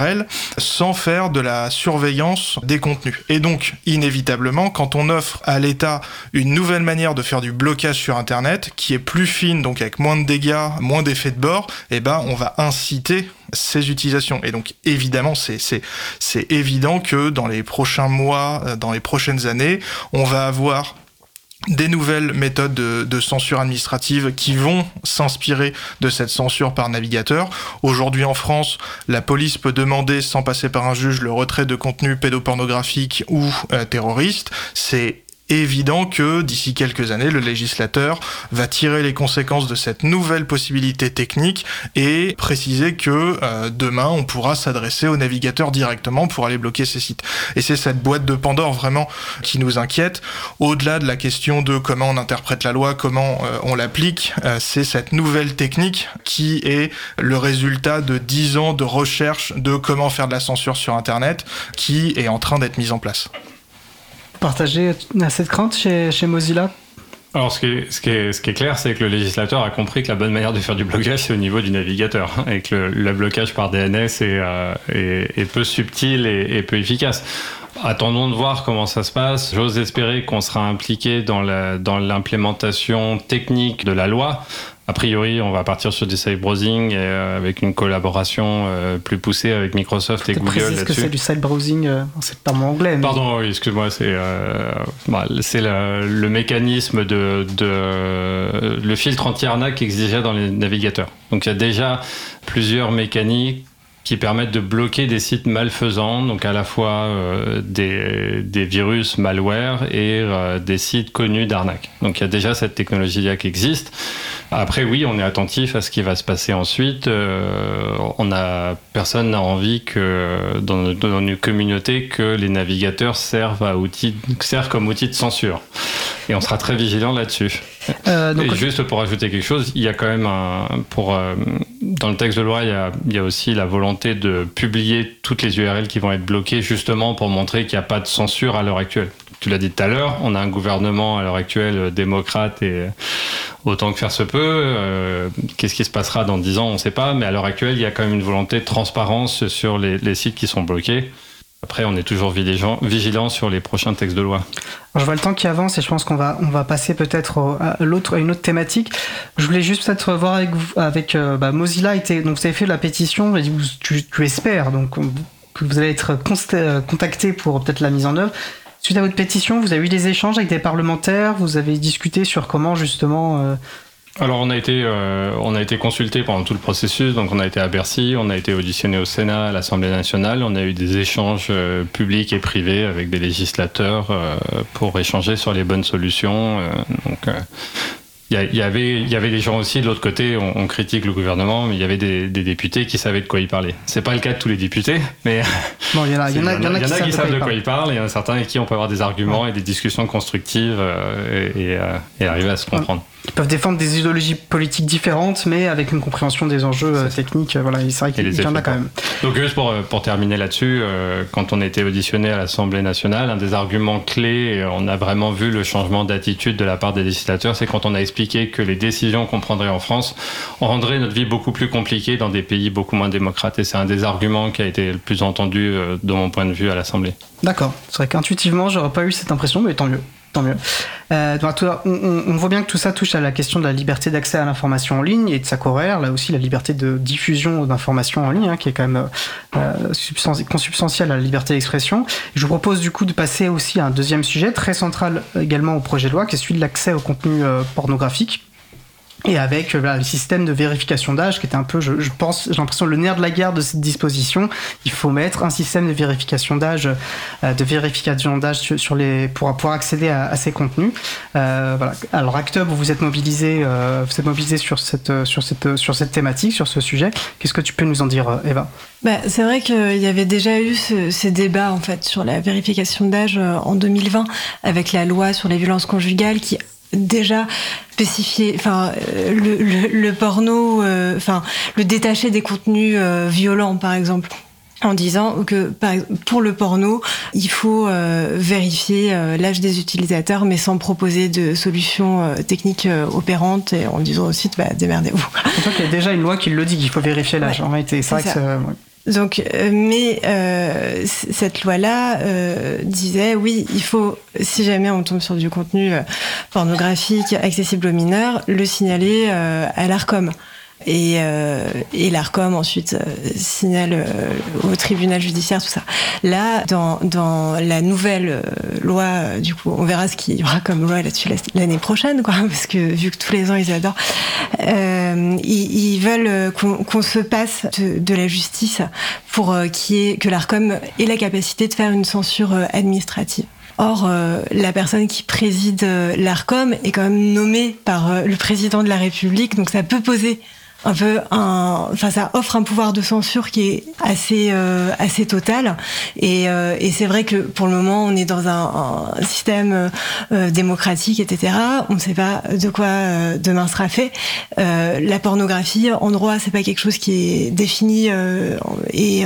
sans faire de la surveillance des contenus. Et donc, inévitablement, quand on offre à l'État une nouvelle manière de faire du blocage sur Internet, qui est plus fine, donc avec moins de dégâts, moins d'effets de bord, eh ben, on va inciter ces utilisations. Et donc, évidemment, c'est, c'est évident que dans les prochains mois, euh, dans les prochaines années, on va avoir des nouvelles méthodes de, censure administrative qui vont s'inspirer de cette censure par navigateur. Aujourd'hui en France, la police peut demander sans passer par un juge le retrait de contenu pédopornographique ou euh, terroriste. C'est évident que d'ici quelques années, le législateur va tirer les conséquences de cette nouvelle possibilité technique et préciser que euh, demain, on pourra s'adresser au navigateur directement pour aller bloquer ces sites. Et c'est cette boîte de Pandore vraiment qui nous inquiète. Au-delà de la question de comment on interprète la loi, comment euh, on l'applique, euh, c'est cette nouvelle technique qui est le résultat de dix ans de recherche de comment faire de la censure sur Internet qui est en train d'être mise en place partager cette crainte chez, Mozilla alors, ce qui est, clair, c'est que le législateur a compris que la bonne manière de faire du blocage, c'est au niveau du navigateur, et que le, blocage par DNS euh, est, est, peu subtil et, peu efficace. Attendons de voir comment ça se passe. J'ose espérer qu'on sera impliqué dans l'implémentation technique de la loi. A priori, on va partir sur du side browsing et, euh, avec une collaboration euh, plus poussée avec Microsoft et Google là-dessus. que c'est du side browsing euh, C'est pas mon anglais. Pardon, oui, excuse-moi, c'est bah, c'est le, le, mécanisme de, de le filtre anti-arnaque exigeait dans les navigateurs. Donc il y a déjà plusieurs mécaniques qui permettent de bloquer des sites malfaisants, donc à la fois euh, des, des, virus malware et euh, des sites connus d'arnaque. Donc il y a déjà cette technologie-là qui existe. Après, oui, on est attentif à ce qui va se passer ensuite. Euh, on a personne n'a envie que dans, dans, une communauté que les navigateurs servent à outils, servent comme outil de censure. Et on sera très vigilant là-dessus. Euh, donc... Juste pour ajouter quelque chose, il y a quand même un, pour euh, dans le texte de loi, il y, a, aussi la volonté de publier toutes les URL qui vont être bloquées, justement pour montrer qu'il n'y a pas de censure à l'heure actuelle. Tu l'as dit tout à l'heure, on a un gouvernement à l'heure actuelle euh, démocrate et autant que faire se peut. Qu'est-ce qui se passera dans 10 ans, on ne sait pas, mais à l'heure actuelle, il y a quand même une volonté de transparence sur les sites qui sont bloqués. Après, on est toujours vigilant sur les prochains textes de loi. je vois le temps qui avance et je pense qu'on va, on va passer peut-être à, une autre thématique. Je voulais juste peut-être voir avec, euh, bah, Mozilla. Donc vous avez fait la pétition, et tu, tu espères donc, que vous allez être euh, contacté pour peut-être la mise en œuvre. Suite à votre pétition, vous avez eu des échanges avec des parlementaires, vous avez discuté sur comment justement euh, alors on a été euh, on a été consulté pendant tout le processus, donc on a été à Bercy, on a été auditionné au Sénat, à l'Assemblée nationale, on a eu des échanges euh, publics et privés avec des législateurs euh, pour échanger sur les bonnes solutions. Euh, donc il y, y, avait il y avait des gens aussi de l'autre côté, on, on, critique le gouvernement, mais il y avait des, des, députés qui savaient de quoi ils parlaient. C'est pas le cas de tous les députés, mais bon, il y en a, y en a, y en a, qui, savent, qui savent de quoi ils parlent, et il y en a certains avec qui on peut avoir des arguments ouais. et des discussions constructives et, et, et, arriver à se comprendre. Ils peuvent défendre des idéologies politiques différentes, mais avec une compréhension des enjeux euh, techniques. Voilà, c'est vrai qu'il y en a quand même. Donc juste pour, pour terminer là-dessus, euh, quand on était auditionné à l'Assemblée nationale, un des arguments clés, on a vraiment vu le changement d'attitude de la part des législateurs, c'est quand on a expliqué que les décisions qu'on prendrait en France rendraient notre vie beaucoup plus compliquée dans des pays beaucoup moins démocrates. Et c'est un des arguments qui a été le plus entendu euh, de mon point de vue à l'Assemblée. D'accord. C'est vrai qu'intuitivement, j'aurais pas eu cette impression, mais tant mieux tant mieux. Euh, on, voit bien que tout ça touche à la question de la liberté d'accès à l'information en ligne et de sa corrère, là aussi la liberté de diffusion d'informations en ligne, hein, qui est quand même euh, consubstantielle à la liberté d'expression. Je vous propose du coup de passer aussi à un deuxième sujet très central également au projet de loi, qui est celui de l'accès au contenu euh, pornographique. Et avec euh, voilà, le système de vérification d'âge qui était un peu, je, je pense, j'ai l'impression le nerf de la guerre de cette disposition. Il faut mettre un système de vérification d'âge, euh, de vérification d'âge sur, les pour pouvoir accéder à, à ces contenus. Euh, voilà. Alors Actub, vous êtes mobilisé, euh, vous êtes mobilisé sur cette euh, sur cette sur cette thématique, sur ce sujet. Qu'est-ce que tu peux nous en dire, euh, Eva? Bah, c'est vrai qu'il y avait déjà eu ce- ces débats en fait sur la vérification d'âge euh, en 2020 avec la loi sur les violences conjugales qui déjà spécifiait enfin euh, le, le, le porno euh, enfin le détacher des contenus euh, violents par exemple en disant que pour le porno, il faut euh, vérifier euh, l'âge des utilisateurs, mais sans proposer de solutions euh, techniques opérantes et en disant au site, bah, démerdez-vous. Qu'il y a déjà une loi qui le dit qu'il faut vérifier l'âge. Ouais, en réalité, c'est vrai que. Donc, euh, mais euh, cette loi-là euh, disait oui, il faut, si jamais on tombe sur du contenu pornographique accessible aux mineurs, le signaler à l'Arcom. Et, euh, et l'Arcom ensuite euh, signale euh, au tribunal judiciaire tout ça. Là, dans, dans la nouvelle loi, du coup, on verra ce qu'il y aura comme loi là-dessus la- l'année prochaine, quoi, parce que vu que tous les ans ils adorent, ils, veulent qu'on se passe de, la justice pour y ait- que l'Arcom ait la capacité de faire une censure administrative. Or, la personne qui préside l'Arcom est quand même nommée par le président de la République, donc ça peut poser un peu un, enfin ça offre un pouvoir de censure qui est assez euh, assez total. Et, euh, et c'est vrai que pour le moment on est dans un, un système euh, démocratique etc on ne sait pas de quoi euh, demain sera fait. Euh, la pornographie en droit c'est pas quelque chose qui est défini euh, et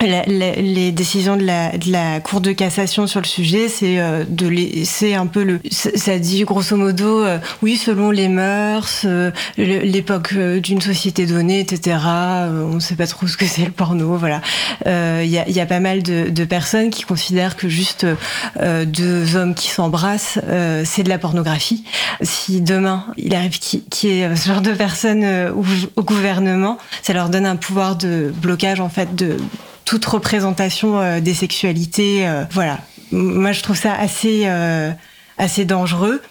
la- la- les décisions de la, de la Cour de cassation sur le sujet, c'est euh, de laisser un peu le. ça- dit grosso modo, euh, oui, selon les mœurs, euh, l'époque euh, d'une société donnée, etc. euh, on ne sait pas trop ce que c'est le porno, voilà. Euh, Il y, a, y a pas mal de, de personnes qui considèrent que juste euh, deux hommes qui s'embrassent, euh, c'est de la pornographie. Si demain il arrive qu'il y ait ce genre de personnes euh, au, au gouvernement, ça leur donne un pouvoir de blocage en fait de toute représentation euh, des sexualités. euh, voilà. Moi, je trouve ça assez, euh, assez dangereux.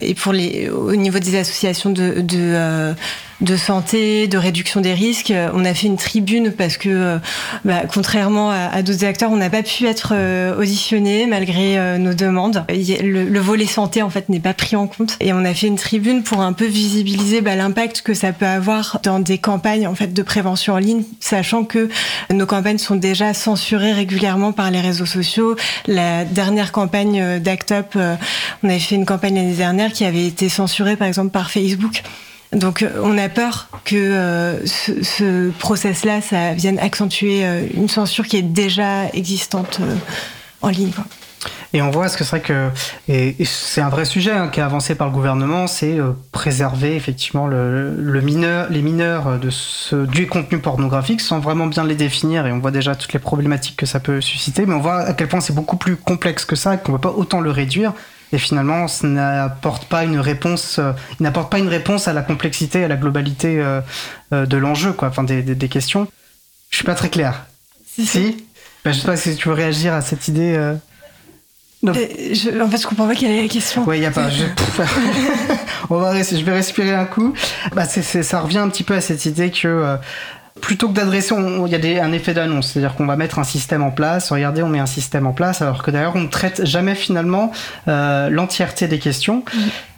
Et pour les, au niveau des associations de, de, de santé, de réduction des risques, euh, on a fait une tribune parce que, euh, bah, contrairement à, d'autres acteurs, on n'a pas pu être euh, auditionné malgré nos demandes. Le, le volet santé, en fait, n'est pas pris en compte. Et on a fait une tribune pour un peu visibiliser bah, l'impact que ça peut avoir dans des campagnes en fait de prévention en ligne, sachant que nos campagnes sont déjà censurées régulièrement par les réseaux sociaux. La dernière campagne d'Act Up, euh, on avait fait une campagne l'année dernière qui avait été censurée par exemple par Facebook. Donc euh, on a peur que euh, ce, ce process-là, ça vienne accentuer euh, une censure qui est déjà existante en ligne. Et on voit ce que c'est vrai que et, c'est un vrai sujet hein, qui est avancé par le gouvernement, c'est préserver effectivement le, le mineur, les mineurs de ce, du contenu pornographique sans vraiment bien les définir. Et on voit déjà toutes les problématiques que ça peut susciter, mais on voit à quel point c'est beaucoup plus complexe que ça, qu'on ne peut pas autant le réduire. Et finalement, ça n'apporte pas une réponse, euh, il n'apporte pas une réponse à la complexité, à la globalité euh, euh, de l'enjeu, quoi, enfin des, des, des questions. Je suis pas très clair. Si, Si ben, Je sais pas si tu veux réagir à cette idée. euh. Non. Je- en fait, je comprends pas quelle est la question. Ouais, y a pas. Je, On va je vais respirer un coup. Bah, ça revient un petit peu à cette idée que plutôt que d'adresser, il y a un effet d'annonce, c'est-à-dire qu'on va mettre un système en place. Regardez, on met un système en place, alors que d'ailleurs on ne traite jamais finalement euh, l'entièreté des questions.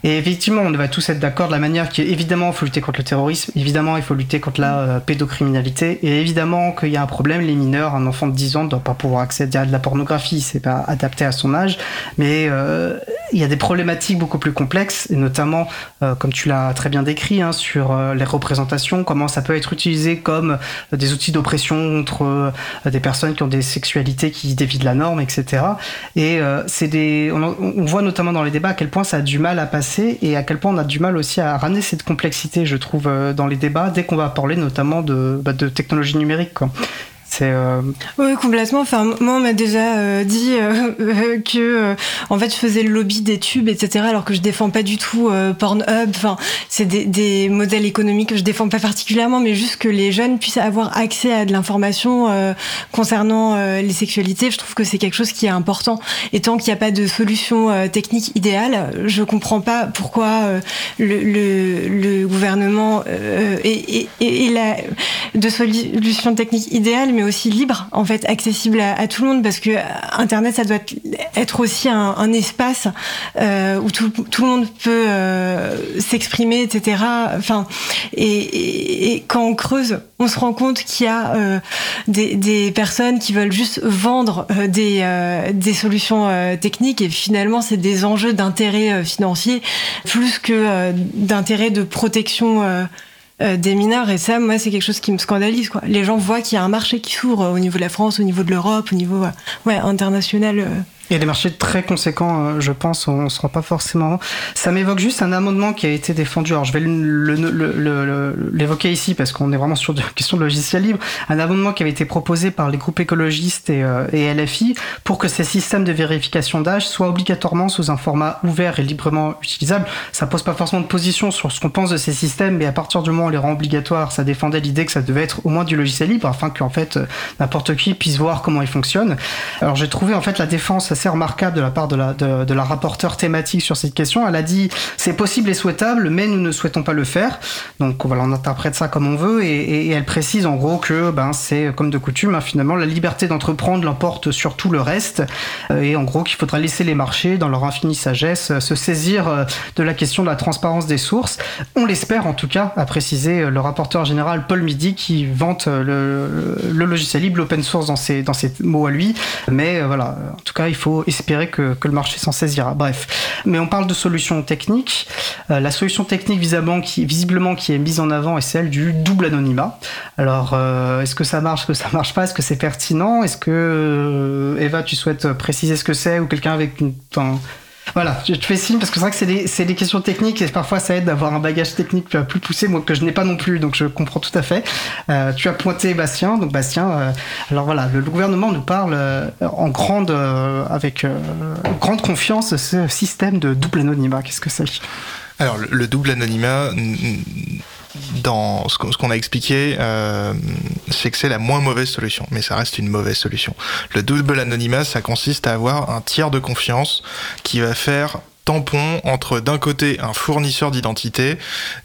Et effectivement, on va tous être d'accord de la manière qui évidemment, il faut lutter contre le terrorisme, évidemment, il faut lutter contre la euh, pédocriminalité, et évidemment qu'il y a un problème, les mineurs, un enfant de 10 ans ne doit pas pouvoir accéder à de la pornographie, c'est pas adapté à son âge, mais euh, il y a des problématiques beaucoup plus complexes, et notamment, euh, comme tu l'as très bien décrit, hein, sur les représentations, comment ça peut être utilisé comme des outils d'oppression contre des personnes qui ont des sexualités qui dévient de la norme, etc. Et c'est des, on voit notamment dans les débats à quel point ça a du mal à passer et à quel point on a du mal aussi à ramener cette complexité, je trouve, euh, dans les débats dès qu'on va parler notamment de, bah, technologie numérique. Euh, Oui, complètement. Enfin, moi, on m'a déjà euh, dit euh, que, en fait, je faisais le lobby des tubes, etc., alors que je défends pas du tout Pornhub. Enfin, c'est des, modèles économiques que je défends pas particulièrement, mais juste que les jeunes puissent avoir accès à de l'information concernant les sexualités. Je trouve que c'est quelque chose qui est important. Et tant qu'il n'y a pas de solution technique idéale, je comprends pas pourquoi le, gouvernement et, et, de solution technique idéale, mais aussi libre, en fait, accessible à, tout le monde, parce que Internet, ça doit être aussi un, espace euh, où tout, le monde peut euh, s'exprimer, etc. Enfin, et, quand on creuse, on se rend compte qu'il y a euh, des, personnes qui veulent juste vendre euh, des, euh, solutions euh, techniques, et finalement, c'est des enjeux d'intérêt financier plus que d'intérêt de protection euh, des mineurs et ça moi c'est quelque chose qui me scandalise quoi. Les gens voient qu'il y a un marché qui s'ouvre au niveau de la France, au niveau de l'Europe, au niveau ouais, international euh. Il y a des marchés très conséquents, euh, je pense, on ne se rend pas forcément. Ça m'évoque juste un amendement qui a été défendu. Alors, je vais l'évoquer ici parce qu'on est vraiment sur une question de logiciel libre. Un amendement qui avait été proposé par les groupes écologistes et, euh, et LFI pour que ces systèmes de vérification d'âge soient obligatoirement sous un format ouvert et librement utilisable. Ça pose pas forcément de position sur ce qu'on pense de ces systèmes, mais à partir du moment où on les rend obligatoires, ça défendait l'idée que ça devait être au moins du logiciel libre afin qu'en fait n'importe qui puisse voir comment il fonctionne. Alors, j'ai trouvé en fait la défense assez remarquable de la part de la, de, rapporteure thématique sur cette question. Elle a dit c'est possible et souhaitable, mais nous ne souhaitons pas le faire. Donc voilà, on interprète ça comme on veut et, elle précise en gros que ben, c'est comme de coutume, hein, finalement, la liberté d'entreprendre l'emporte sur tout le reste et en gros qu'il faudra laisser les marchés, dans leur infinie sagesse, se saisir de la question de la transparence des sources. On l'espère en tout cas, a précisé le rapporteur général Paul Midi qui vante le, le logiciel libre, l'open source dans ses, dans ses mots à lui. Mais voilà, en tout cas, il faut espérer que, que le marché s'en saisira. Bref, mais on parle de solutions techniques. Euh, la solution technique visiblement qui, visiblement qui est mise en avant est celle du double anonymat. Alors, euh, est-ce que ça marche, est-ce que ça marche pas, est-ce que c'est pertinent, est-ce que euh, Eva, tu souhaites préciser ce que c'est ou quelqu'un avec une, enfin, voilà, je te fais signe parce que c'est vrai que c'est des, questions techniques et parfois ça aide d'avoir un bagage technique plus poussé, moi que je n'ai pas non plus, donc je comprends tout à fait. Euh, tu as pointé Bastien, donc Bastien, euh, alors voilà, le, gouvernement nous parle euh, en grande, avec grande confiance ce système de double anonymat. Qu'est-ce que c'est? Alors le double anonymat dans ce qu'on a expliqué, euh, c'est que c'est la moins mauvaise solution, mais ça reste une mauvaise solution. Le double anonymat, ça consiste à avoir un tiers de confiance qui va faire tampon entre d'un côté un fournisseur d'identité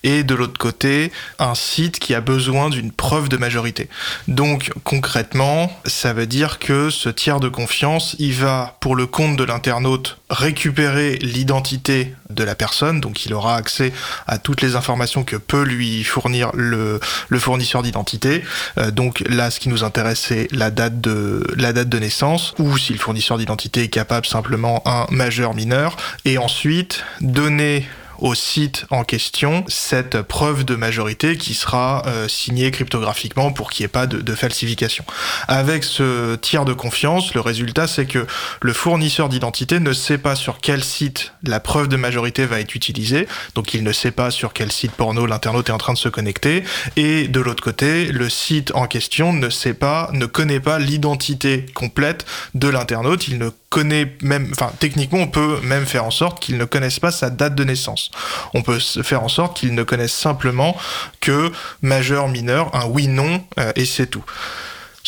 et de l'autre côté un site qui a besoin d'une preuve de majorité. Donc concrètement, ça veut dire que ce tiers de confiance, il va pour le compte de l'internaute récupérer l'identité de la personne, donc il aura accès à toutes les informations que peut lui fournir le, fournisseur d'identité. Euh, donc là, ce qui nous intéresse, c'est la date de la date de naissance, ou si le fournisseur d'identité est capable simplement un majeur mineur, et ensuite donner au site en question cette preuve de majorité qui sera euh, signée cryptographiquement pour qu'il n'y ait pas de, falsification. Avec ce tiers de confiance, le résultat c'est que le fournisseur d'identité ne sait pas sur quel site la preuve de majorité va être utilisée, donc il ne sait pas sur quel site porno l'internaute est en train de se connecter, et de l'autre côté, le site en question ne sait pas, ne connaît pas l'identité complète de l'internaute, connaît même, enfin techniquement on peut même faire en sorte qu'il ne connaisse pas sa date de naissance. On peut faire en sorte qu'il ne connaisse simplement que majeur, mineur, un oui/non euh, et c'est tout.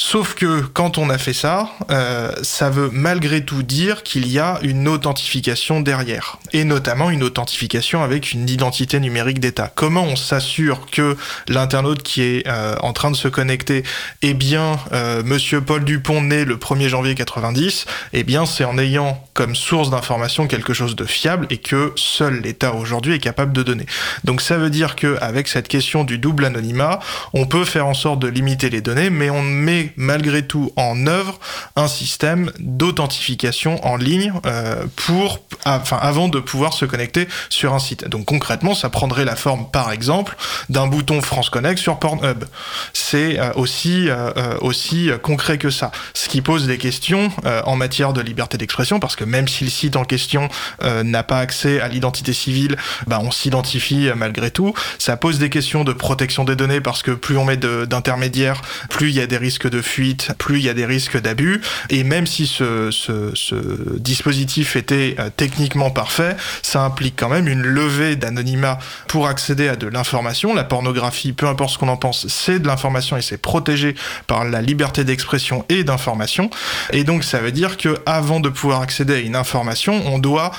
Sauf que quand on a fait ça, euh, ça veut malgré tout dire qu'il y a une authentification derrière, et notamment une authentification avec une identité numérique d'État. Comment on s'assure que l'internaute qui est euh, en train de se connecter est bien euh, Monsieur Paul Dupont né le 1er janvier 90 Eh bien, c'est en ayant comme source d'information quelque chose de fiable et que seul l'État aujourd'hui est capable de donner. Donc ça veut dire que avec cette question du double anonymat, on peut faire en sorte de limiter les données, mais on met malgré tout en œuvre un système d'authentification en ligne euh, pour, enfin, avant de pouvoir se connecter sur un site. Donc concrètement, ça prendrait la forme, par exemple, d'un bouton France Connect sur Pornhub. C'est euh, aussi euh, aussi concret que ça. Ce qui pose des questions en matière de liberté d'expression, parce que même si le site en question n'a pas accès à l'identité civile, bah, on s'identifie malgré tout. Ça pose des questions de protection des données, parce que plus on met d'intermédiaires, plus il y a des risques de fuite, plus il y a des risques d'abus. Et même si ce, ce, dispositif était euh, techniquement parfait, ça implique quand même une levée d'anonymat pour accéder à de l'information. La pornographie, peu importe ce qu'on en pense, c'est de l'information et c'est protégé par la liberté d'expression et d'information. Et donc ça veut dire que avant de pouvoir accéder à une information, on doit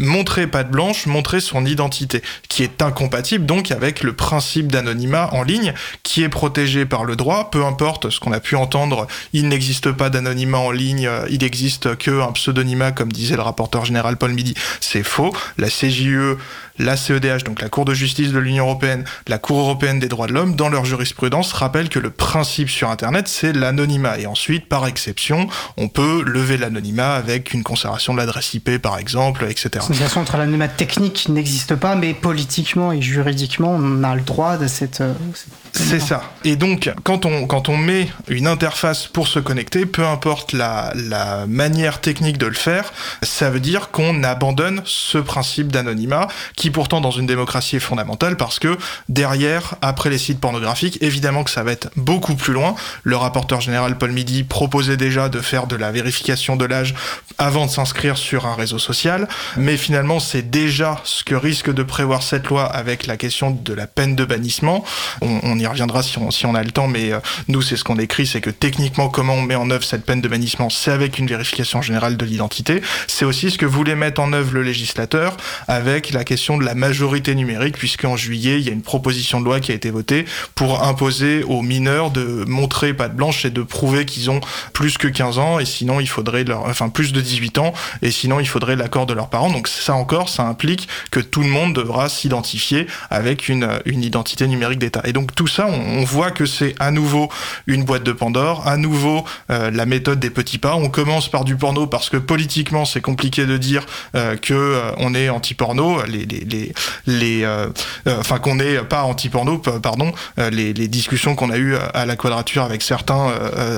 montrer patte blanche, montrer son identité, qui est incompatible donc avec le principe d'anonymat en ligne, qui est protégé par le droit, peu importe ce qu'on a pu entendre, il n'existe pas d'anonymat en ligne, euh, il existe que un pseudonymat, comme disait le rapporteur général Paul Midi, c'est faux. La CJUE la CEDH, donc la Cour de justice de l'Union européenne, la Cour européenne des droits de l'homme, dans leur jurisprudence, rappellent que le principe sur Internet, c'est l'anonymat. Et ensuite, par exception, on peut lever l'anonymat avec une conservation de l'adresse IP, par exemple, etc. C'est une relation entre l'anonymat technique n'existe pas, mais politiquement et juridiquement, on a le droit de cette... euh, cette- C'est ça. Et donc, quand on, quand on met une interface pour se connecter, peu importe la, la manière technique de le faire, ça veut dire qu'on abandonne ce principe d'anonymat, qui pourtant dans une démocratie est fondamental, parce que derrière, après les sites pornographiques, évidemment que ça va être beaucoup plus loin. Le rapporteur général Paul Midi proposait déjà de faire de la vérification de l'âge avant de s'inscrire sur un réseau social, mais finalement c'est déjà ce que risque de prévoir cette loi avec la question de la peine de bannissement. On, y reviendra si on, a le temps, mais euh, nous c'est ce qu'on écrit, c'est que techniquement comment on met en œuvre cette peine de bannissement, c'est avec une vérification générale de l'identité. C'est aussi ce que voulait mettre en œuvre le législateur avec la question la majorité numérique, puisqu'en juillet il y a une proposition de loi qui a été votée pour imposer aux mineurs de montrer patte blanche et de prouver qu'ils ont plus que 15 ans, et sinon il faudrait leur, enfin plus de 18 ans, et sinon il faudrait l'accord de leurs parents. Donc ça encore, ça implique que tout le monde devra s'identifier avec une, une identité numérique d'État. Et donc tout ça, on, voit que c'est à nouveau une boîte de Pandore, à nouveau euh, la méthode des petits pas. On commence par du porno parce que politiquement c'est compliqué de dire euh, que euh, on est anti-porno, les, les euh, euh, enfin qu'on n'est pas anti-porno, pardon, euh, les, discussions qu'on a eues à la quadrature avec certains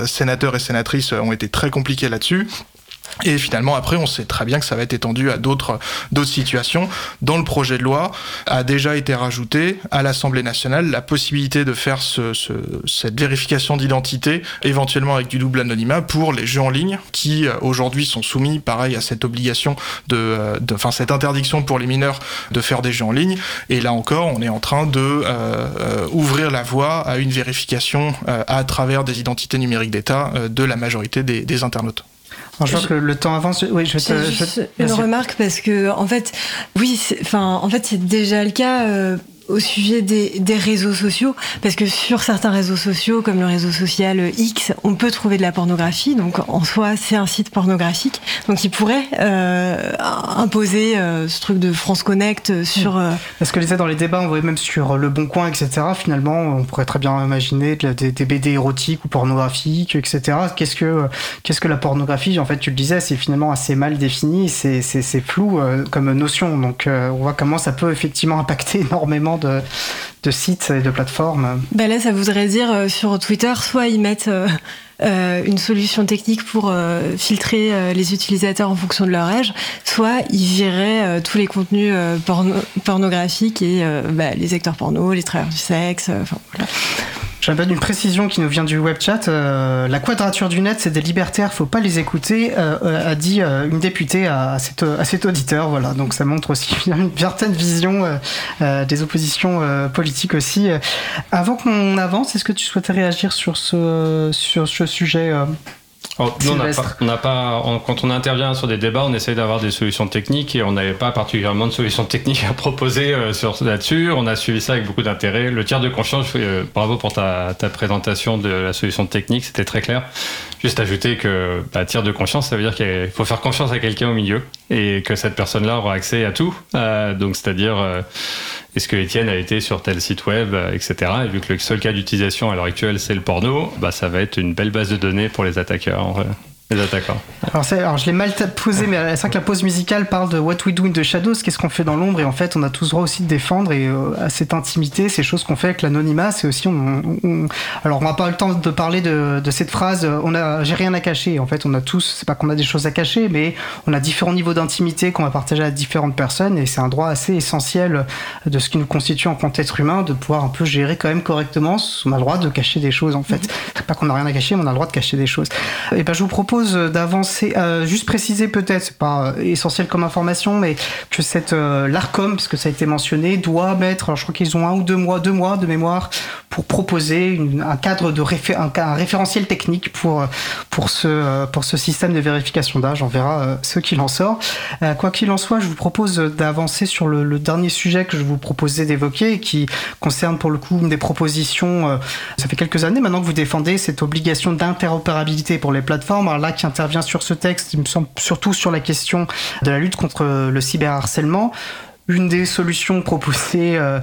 sénateurs et sénatrices ont été très compliquées là-dessus. Et finalement, après, on sait très bien que ça va être étendu à d'autres situations. Dans le projet de loi, a déjà été rajouté à l'Assemblée nationale la possibilité de faire ce, ce- cette vérification d'identité, éventuellement avec du double anonymat, pour les jeux en ligne qui euh, aujourd'hui sont soumis, pareil, à cette obligation de, euh, de, enfin cette interdiction pour les mineurs de faire des jeux en ligne. Et là encore, on est en train de euh, ouvrir la voie à une vérification à travers des identités numériques d'État de la majorité des internautes. Alors, je vois que le, le temps avance. Oui, je vais te. Je juste te- une remarque parce que en fait, oui, c'est- enfin, en fait, c'est déjà le cas euh, au sujet des, des réseaux sociaux, parce que sur certains réseaux sociaux, comme le réseau social X, on peut trouver de la pornographie. Donc en soi, c'est un site pornographique. Donc il pourrait euh, imposer euh, ce truc de France Connect sur. euh, Parce que les dans les débats, on voyait même sur Le Bon Coin, etc. Finalement, on pourrait très bien imaginer des, des BD érotiques ou pornographiques, etc. Qu'est-ce que qu'est-ce que la pornographie? En fait, tu le disais, c'est finalement assez mal défini, c'est c'est- c'est flou euh, comme notion. Donc, euh, on voit comment ça peut effectivement impacter énormément de, sites et de plateformes. Ben là, ça voudrait dire euh, sur Twitter, soit ils mettent euh, euh, une solution technique pour filtrer les utilisateurs en fonction de leur âge, soit ils viraient tous les contenus porno- pornographiques et bah, les acteurs porno, les travailleurs du sexe. voilà. J'avais une précision qui nous vient du web chat. euh, la quadrature du net, c'est des libertaires, faut pas les écouter, euh, euh, a dit euh, une députée à, à cet, auditeur. Voilà, donc ça montre aussi une certaine vision euh, des oppositions politiques aussi. Avant qu'on avance, est-ce que tu souhaitais réagir sur ce, sur ce sujet nous, on n'a pas, on n'a pas- on- quand on intervient sur des débats, on essaye d'avoir des solutions techniques et on n'avait pas particulièrement de solutions techniques à proposer euh, sur là-dessus. On a suivi ça avec beaucoup d'intérêt. Le tiers de confiance, euh, bravo pour ta, ta présentation de la solution technique, c'était très clair. Juste ajouter que bah, tiers de confiance, ça veut dire qu'il faut faire confiance à quelqu'un au milieu et que cette personne-là aura accès à tout. Euh, donc, c'est-à-dire, euh, est-ce que Étienne a été sur tel site web, euh, etc. Et vu que le seul cas d'utilisation à l'heure actuelle, c'est le porno, bah, ça va être une belle base de données pour les attaqueurs. en vrai. D'accord. Alors, je l'ai mal posé, mais c'est vrai que la pause musicale parle de What We Do in the Shadows, qu'est-ce qu'on fait dans l'ombre, et en fait, on a tous droit aussi de défendre et euh, à cette intimité, ces choses qu'on fait avec l'anonymat, c'est aussi. On, on- alors, on n'a pas eu le temps de parler de, de cette phrase. euh, On a, j'ai rien à cacher. En fait, on a tous, c'est pas qu'on a des choses à cacher, mais on a différents niveaux d'intimité qu'on va partager à différentes personnes, et c'est un droit assez essentiel de ce qui nous constitue en tant qu'être humain, de pouvoir un peu gérer quand même correctement. On a le droit de cacher des choses, en fait. C'est pas qu'on a rien à cacher, mais on a le droit de cacher des choses. Et ben, je vous propose d'avancer, euh, juste préciser peut-être, c'est pas euh, essentiel comme information, mais que cette euh, l'Arcom, parce que ça a été mentionné, doit mettre, je crois qu'ils ont un ou deux mois, deux mois de mémoire pour proposer un cadre de un, référentiel technique pour euh, pour ce pour ce système de vérification d'âge. On verra ce qu'il en sort. Quoi qu'il en soit, je vous propose d'avancer sur le, dernier sujet que je vous proposais d'évoquer, qui concerne pour le coup des propositions. ça fait quelques années maintenant que vous défendez cette obligation d'interopérabilité pour les plateformes. Alors là, qui intervient sur ce texte, il me semble surtout sur la question de la lutte contre le cyberharcèlement. Une des solutions proposées, euh,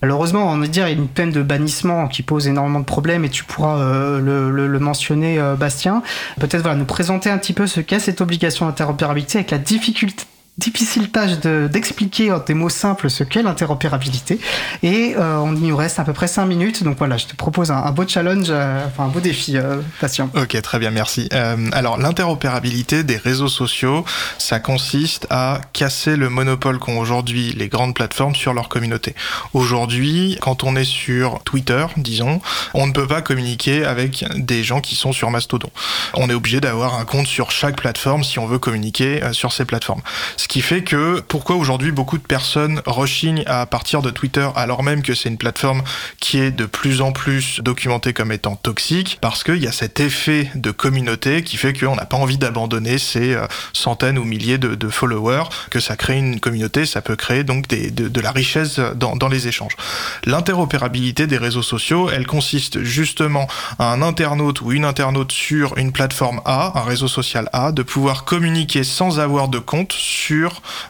malheureusement, on va dire, une peine de bannissement qui pose énormément de problèmes et tu pourras euh, le, mentionner, euh, Bastien. Peut-être voilà, nous présenter un petit peu ce qu'est cette obligation d'interopérabilité avec la difficulté difficile tâche de- d'expliquer en des mots simples ce qu'est l'interopérabilité. Et euh, on y reste à peu près 5 minutes. Donc voilà, je te propose un, beau challenge, euh, enfin un beau défi, euh, patient. Ok, très bien, merci. Euh, alors, l'interopérabilité des réseaux sociaux, ça consiste à casser le monopole qu'ont aujourd'hui les grandes plateformes sur leur communauté. Aujourd'hui, quand on est sur Twitter, disons, on ne peut pas communiquer avec des gens qui sont sur Mastodon. On est obligé d'avoir un compte sur chaque plateforme si on veut communiquer sur ces plateformes. Ce qui fait que pourquoi aujourd'hui beaucoup de personnes rechignent à partir de Twitter alors même que c'est une plateforme qui est de plus en plus documentée comme étant toxique parce qu'il y a cet effet de communauté qui fait qu'on n'a pas envie d'abandonner ces euh, centaines ou milliers de, followers, que ça crée une communauté, ça peut créer donc des, de, de la richesse dans, dans les échanges. L'interopérabilité des réseaux sociaux, elle consiste justement à un internaute ou une internaute sur une plateforme A, un réseau social A, de pouvoir communiquer sans avoir de compte sur,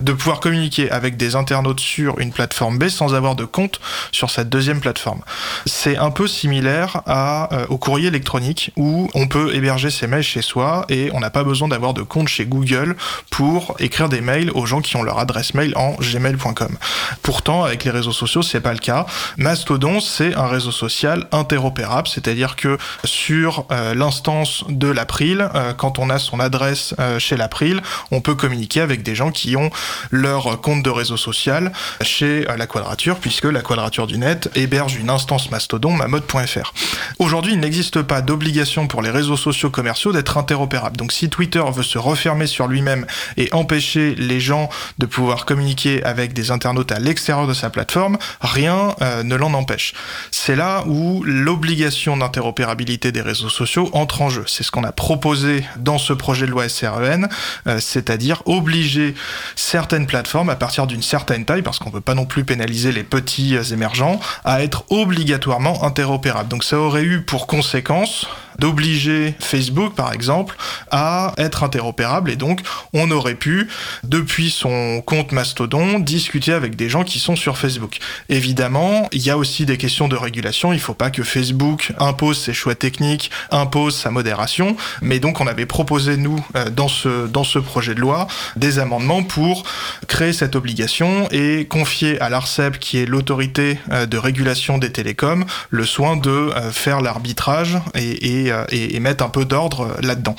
de pouvoir communiquer avec des internautes sur une plateforme B sans avoir de compte sur cette deuxième plateforme. C'est un peu similaire euh, au courrier électronique où on peut héberger ses mails chez soi et on n'a pas besoin d'avoir de compte chez Google pour écrire des mails aux gens qui ont leur adresse mail en gmail.com. Pourtant, avec les réseaux sociaux, c'est pas le cas. Mastodon, c'est un réseau social interopérable, c'est-à-dire que sur euh, l'instance de l'April, euh, quand on a son adresse chez l'April, on peut communiquer avec des gens qui ont leur compte de réseau social chez la Quadrature, puisque la Quadrature du Net héberge une instance Mastodon, mamode.fr. Aujourd'hui, il n'existe pas d'obligation pour les réseaux sociaux commerciaux d'être interopérables. Donc si Twitter veut se refermer sur lui-même et empêcher les gens de pouvoir communiquer avec des internautes à l'extérieur de sa plateforme, rien euh, ne l'en empêche. C'est là où l'obligation d'interopérabilité des réseaux sociaux entre en jeu. C'est ce qu'on a proposé dans ce projet de loi SREN, euh, c'est-à-dire obliger certaines plateformes à partir d'une certaine taille, parce qu'on ne peut pas non plus pénaliser les petits euh, émergents, à être obligatoirement interopérables. Donc ça aurait eu pour conséquence d'obliger Facebook, par exemple, à être interopérable. Et donc on aurait pu, depuis son compte Mastodon, discuter avec des gens qui sont sur Facebook. Évidemment, il y a aussi des questions de régulation, il faut pas que Facebook impose ses choix techniques, impose sa modération, mais donc on avait proposé, nous, euh, dans ce, projet de loi, des amendements pour créer cette obligation et confier à l'ARCEP, qui est l'autorité euh, de régulation des télécoms, le soin de euh, faire l'arbitrage et, euh, et- et mettre un peu d'ordre euh, là-dedans.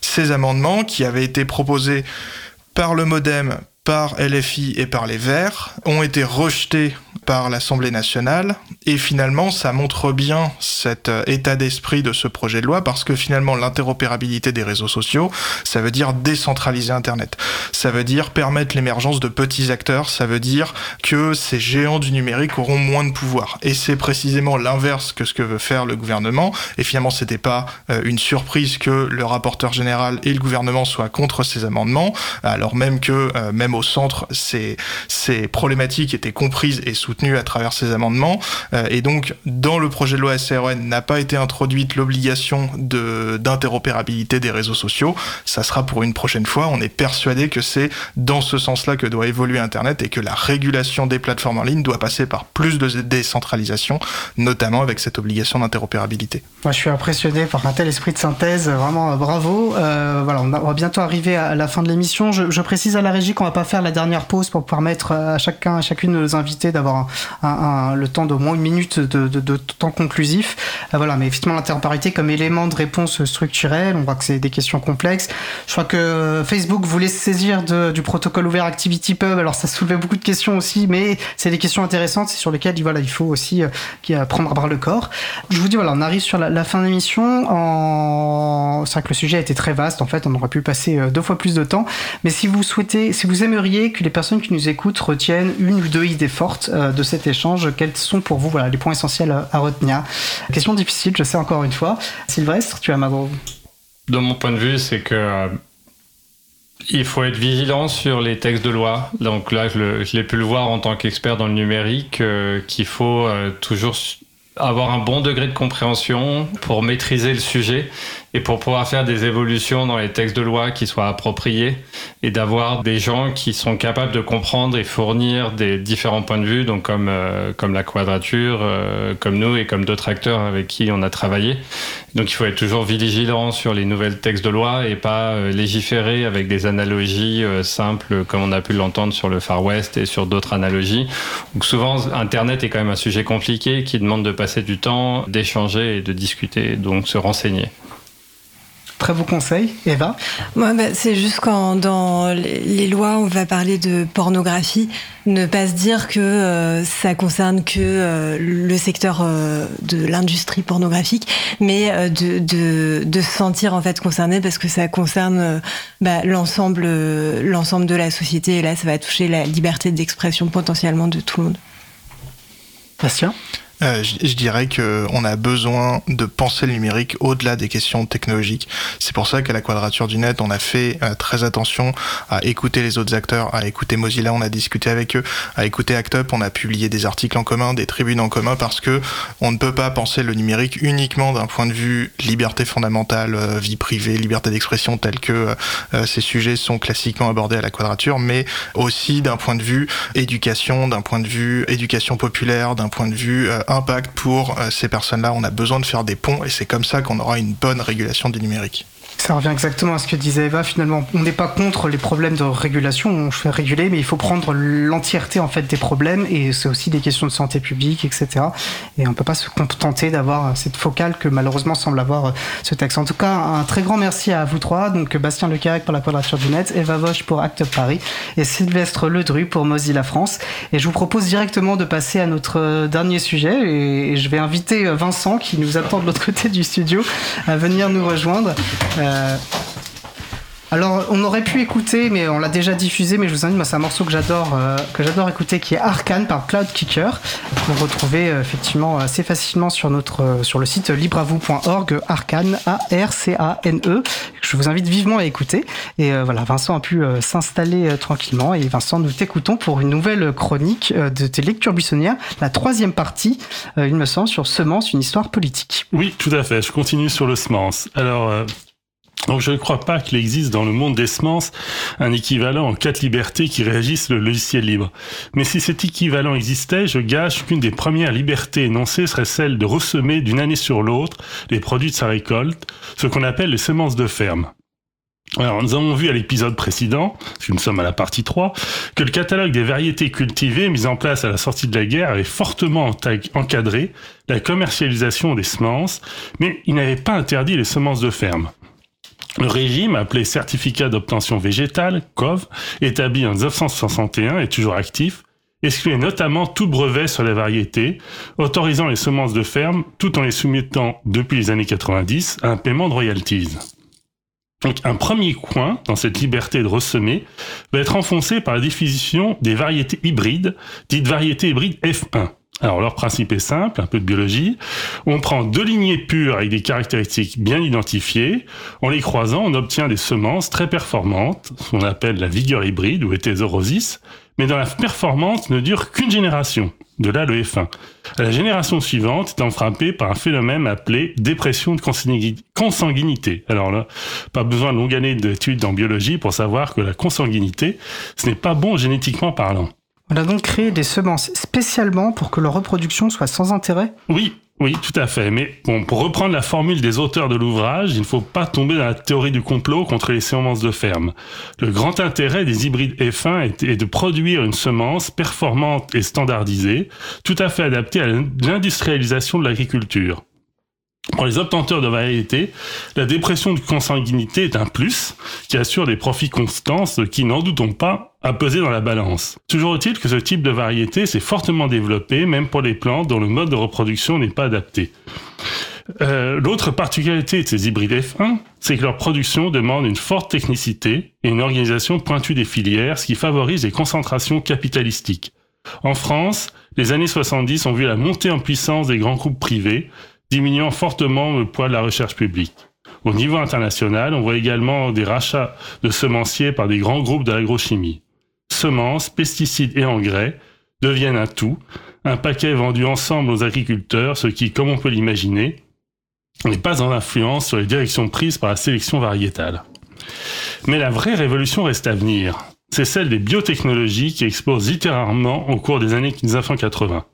Ces amendements qui avaient été proposés par le modem, par LFI et par les Verts ont été rejetés par l'Assemblée nationale. Et finalement ça montre bien cet euh, état d'esprit de ce projet de loi parce que finalement l'interopérabilité des réseaux sociaux ça veut dire décentraliser internet. Ça veut dire permettre l'émergence de petits acteurs. Ça veut dire que ces géants du numérique auront moins de pouvoir. Et c'est précisément l'inverse que ce que veut faire le gouvernement. Et finalement c'était pas euh, une surprise que le rapporteur général et le gouvernement soient contre ces amendements alors même que euh, au centre ces, problématiques étaient comprises et soutenues soutenu à travers ces amendements. Euh, et donc, dans le projet de loi SRN n'a pas été introduite l'obligation d'interopérabilité des réseaux sociaux. Ça sera pour une prochaine fois. On est persuadé que c'est dans ce sens-là que doit évoluer Internet et que la régulation des plateformes en ligne doit passer par plus de décentralisation, notamment avec cette obligation d'interopérabilité. Moi, je suis impressionné par un tel esprit de synthèse. Vraiment, euh, bravo. Euh, voilà, on va bientôt arriver à la fin de l'émission. Je, je, précise à la régie qu'on va pas faire la dernière pause pour permettre à chacun, à chacune de nos invités d'avoir le temps d'au moins une minute de, temps conclusif. Euh, voilà, mais effectivement, l'interopérabilité comme élément de réponse structurelle, on voit que c'est des questions complexes. Je crois que Facebook voulait se saisir du protocole ouvert ActivityPub. Alors, ça soulevait beaucoup de questions aussi, mais c'est des questions intéressantes sur lesquelles voilà, il faut aussi euh, prendre à bras le corps. Je vous dis, voilà, on arrive sur la, fin de l'émission. C'est vrai que le sujet a été très vaste. En fait, on aurait pu passer euh, deux fois plus de temps. Mais si vous souhaitez, si vous que les personnes qui nous écoutent retiennent une ou deux idées fortes euh, de cet échange, quels sont pour vous voilà, les points essentiels à, à retenir? Question difficile, je sais encore une fois. Sylvestre, tu as ma De mon point de vue, c'est que il faut être vigilant sur les textes de loi. Donc là, je l'ai pu le voir en tant qu'expert dans le numérique, euh, qu'il faut euh, toujours avoir un bon degré de compréhension pour maîtriser le sujet et pour pouvoir faire des évolutions dans les textes de loi qui soient appropriés et d'avoir des gens qui sont capables de comprendre et fournir des différents points de vue, donc comme, euh, comme la quadrature, euh, comme nous et comme d'autres acteurs avec qui on a travaillé. Donc il faut être toujours vigilant sur les nouvelles textes de loi et pas euh, légiférer avec des analogies euh, simples comme on a pu l'entendre sur le Far West et sur d'autres analogies. Donc souvent Internet est quand même un sujet compliqué qui demande de passer du temps, d'échanger et de discuter, donc se renseigner. Très beau conseil, Eva. Ouais, bah, c'est juste quand dans les lois on va parler de pornographie, ne pas se dire que euh, ça concerne que euh, le secteur euh, de l'industrie pornographique, mais de, de, de, se sentir en fait concerné parce que ça concerne bah, l'ensemble l'ensemble de la société et là ça va toucher la liberté d'expression potentiellement de tout le monde. Bastien euh, je, je, dirais qu'on a besoin de penser le numérique au-delà des questions technologiques. C'est pour ça qu'à la Quadrature du Net, on a fait euh, très attention à écouter les autres acteurs, à écouter Mozilla, on a discuté avec eux, à écouter ActUp, on a publié des articles en commun, des tribunes en commun, parce que on ne peut pas penser le numérique uniquement d'un point de vue liberté fondamentale, euh, vie privée, liberté d'expression, tel que ces sujets sont classiquement abordés à la Quadrature, mais aussi d'un point de vue éducation, d'un point de vue éducation populaire, d'un point de vue impact pour euh, ces personnes-là. On a besoin de faire des ponts et c'est comme ça qu'on aura une bonne régulation du numérique. Ça revient exactement à ce que disait Eva. Finalement, on n'est pas contre les problèmes de régulation. On fait réguler, mais il faut prendre l'entièreté en fait des problèmes. Et c'est aussi des questions de santé publique, etc. Et on peut pas se contenter d'avoir cette focale que malheureusement semble avoir ce texte. En tout cas, un très grand merci à vous trois. Donc Bastien Lecarec pour la Quadrature du Net, Eva Vosch pour Act Paris et Sylvestre Ledru pour Mozilla France. Et je vous propose directement de passer à notre dernier sujet. Et je vais inviter Vincent, qui nous attend de l'autre côté du studio, à venir nous rejoindre. Euh, alors, on aurait pu écouter, mais on l'a déjà diffusé, mais je vous invite, c'est un morceau que j'adore, euh, écouter, qui est Arcane par Cloud Kicker, qu'on retrouvez euh, effectivement assez facilement sur notre, euh, sur le site libravou.org, Arcane, A-R-C-A-N-E. Je vous invite vivement à écouter. Et euh, voilà, Vincent a pu euh, s'installer euh, tranquillement. Et Vincent, nous t'écoutons pour une nouvelle chronique de tes lectures buissonnières, la troisième partie, il me semble, sur Semence, une histoire politique. Oui, tout à fait. Je continue sur le Semence. Alors, donc je ne crois pas qu'il existe dans le monde des semences un équivalent en quatre libertés qui réagissent le logiciel libre. Mais si cet équivalent existait, je gâche qu'une des premières libertés énoncées serait celle de ressemer d'une année sur l'autre les produits de sa récolte, ce qu'on appelle les semences de ferme. Alors, nous avons vu à l'épisode précédent, que nous sommes à la partie 3, que le catalogue des variétés cultivées mis en place à la sortie de la guerre avait fortement encadré la commercialisation des semences, mais il n'avait pas interdit les semences de ferme. Le régime, appelé certificat d'obtention végétale, COV, établi en 1961 et toujours actif, excluait notamment tout brevet sur les variétés, autorisant les semences de ferme tout en les soumettant, depuis les années 90, à un paiement de royalties. Donc un premier coin dans cette liberté de ressemer va être enfoncé par la définition des variétés hybrides, dites variétés hybrides F1. Alors leur principe est simple, un peu de biologie. On prend deux lignées pures avec des caractéristiques bien identifiées. En les croisant, on obtient des semences très performantes, ce qu'on appelle la vigueur hybride ou hétérorosis, mais dont la performance ne dure qu'une génération. De là le F1. La génération suivante étant frappée par un phénomène appelé dépression de consanguinité. Alors là, pas besoin de longue année d'études en biologie pour savoir que la consanguinité, ce n'est pas bon génétiquement parlant. On a donc créé des semences spécialement pour que leur reproduction soit sans intérêt Oui, oui, tout à fait. Mais bon, pour reprendre la formule des auteurs de l'ouvrage, il ne faut pas tomber dans la théorie du complot contre les semences de ferme. Le grand intérêt des hybrides F1 est de produire une semence performante et standardisée, tout à fait adaptée à l'industrialisation de l'agriculture. Pour les obtenteurs de variétés, la dépression de consanguinité est un plus qui assure des profits constants, ce qui, n'en doutons pas, a pesé dans la balance. Toujours est-il que ce type de variété s'est fortement développé, même pour les plantes dont le mode de reproduction n'est pas adapté. Euh, L'autre particularité de ces hybrides F1, c'est que leur production demande une forte technicité et une organisation pointue des filières, ce qui favorise les concentrations capitalistiques. En France, les années 70 ont vu la montée en puissance des grands groupes privés, diminuant fortement le poids de la recherche publique. Au niveau international, on voit également des rachats de semenciers par des grands groupes de l'agrochimie. Semences, pesticides et engrais deviennent un tout, un paquet vendu ensemble aux agriculteurs, ce qui, comme on peut l'imaginer, n'est pas en influence sur les directions prises par la sélection variétale. Mais la vraie révolution reste à venir. C'est celle des biotechnologies qui explosent littéralement au cours des années 1980.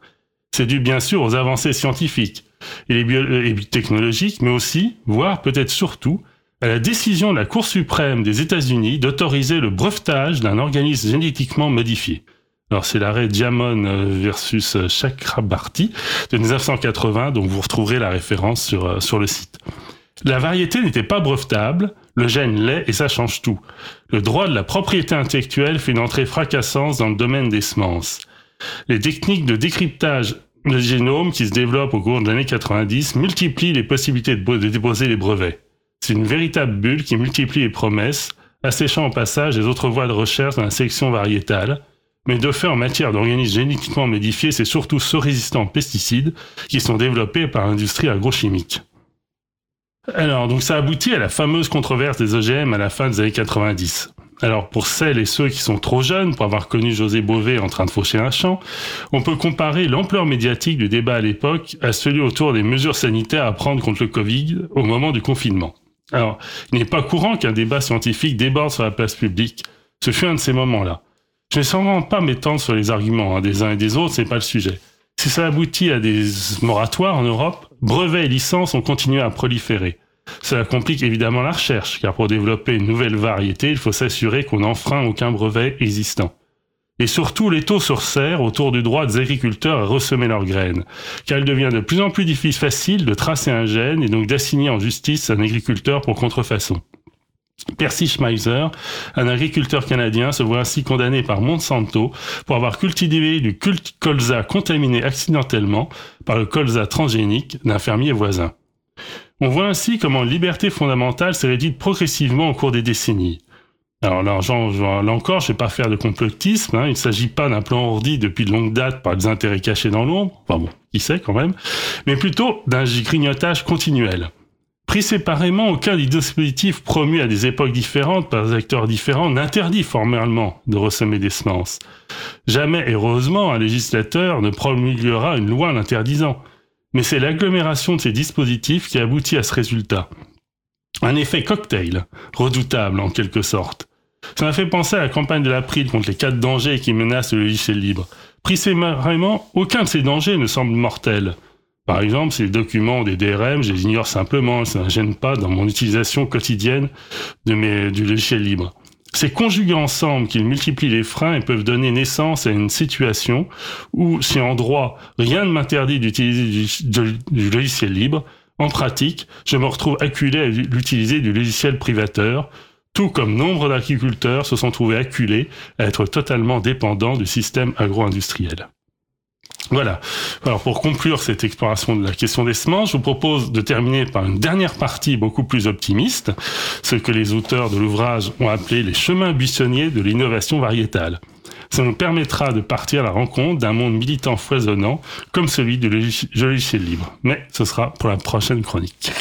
C'est dû bien sûr aux avancées scientifiques, et, technologiques, mais aussi, voire peut-être surtout, à la décision de la Cour suprême des États-Unis d'autoriser le brevetage d'un organisme génétiquement modifié. Alors c'est l'arrêt Diamond euh, versus Chakrabarty de 1980, donc vous retrouverez la référence sur, euh, sur le site. La variété n'était pas brevetable, le gène l'est et ça change tout. Le droit de la propriété intellectuelle fait une entrée fracassante dans le domaine des semences. Les techniques de décryptage le génome qui se développe au cours des années 90 multiplie les possibilités de, déposer les brevets. C'est une véritable bulle qui multiplie les promesses, asséchant au passage les autres voies de recherche dans la sélection variétale. Mais de fait, en matière d'organismes génétiquement modifiés, c'est surtout ceux résistants aux pesticides qui sont développés par l'industrie agrochimique. Alors, donc ça aboutit à la fameuse controverse des OGM à la fin des années 90. Alors pour celles et ceux qui sont trop jeunes pour avoir connu José Bové en train de faucher un champ, on peut comparer l'ampleur médiatique du débat à l'époque à celui autour des mesures sanitaires à prendre contre le Covid au moment du confinement. Alors, il n'est pas courant qu'un débat scientifique déborde sur la place publique. Ce fut un de ces moments-là. Je ne vais sûrement pas m'étendre sur les arguments hein, des uns et des autres, c'est pas le sujet. Si ça aboutit à des moratoires en Europe, brevets et licences ont continué à proliférer. Cela complique évidemment la recherche, car pour développer une nouvelle variété, il faut s'assurer qu'on n'enfreint aucun brevet existant. Et surtout, les taux se resserrent autour du droit des agriculteurs à ressemer leurs graines, car il devient de plus en plus difficile facile de tracer un gène et donc d'assigner en justice un agriculteur pour contrefaçon. Percy Schmeiser, un agriculteur canadien, se voit ainsi condamné par Monsanto pour avoir cultivé du colza contaminé accidentellement par le colza transgénique d'un fermier voisin. On voit ainsi comment liberté fondamentale s'est réduite progressivement au cours des décennies. Alors là, là encore, je ne vais pas faire de complotisme, hein. il ne s'agit pas d'un plan ordi depuis de longue date par des intérêts cachés dans l'ombre, enfin bon, qui sait quand même, mais plutôt d'un grignotage continuel. Pris séparément, aucun des dispositifs promus à des époques différentes par des acteurs différents n'interdit formellement de ressemer des semences. Jamais, heureusement, un législateur ne promulguera une loi l'interdisant. Mais c'est l'agglomération de ces dispositifs qui aboutit à ce résultat. Un effet cocktail, redoutable en quelque sorte. Ça m'a fait penser à la campagne de l'April contre les quatre dangers qui menacent le logiciel libre. Pris séparément, aucun de ces dangers ne semble mortel. Par exemple, ces documents des DRM, je les ignore simplement, ça ne gêne pas dans mon utilisation quotidienne du logiciel libre. C'est conjugués ensemble qu'ils multiplient les freins et peuvent donner naissance à une situation où, si en droit, rien ne m'interdit d'utiliser du, logiciel libre, en pratique, je me retrouve acculé à l'utiliser du logiciel privateur, tout comme nombre d'agriculteurs se sont trouvés acculés à être totalement dépendants du système agro-industriel. Voilà. Alors pour conclure cette exploration de la question des semences, je vous propose de terminer par une dernière partie beaucoup plus optimiste, ce que les auteurs de l'ouvrage ont appelé les chemins buissonniers de l'innovation variétale. Ça nous permettra de partir à la rencontre d'un monde militant foisonnant comme celui du logiciel libre. Mais ce sera pour la prochaine chronique.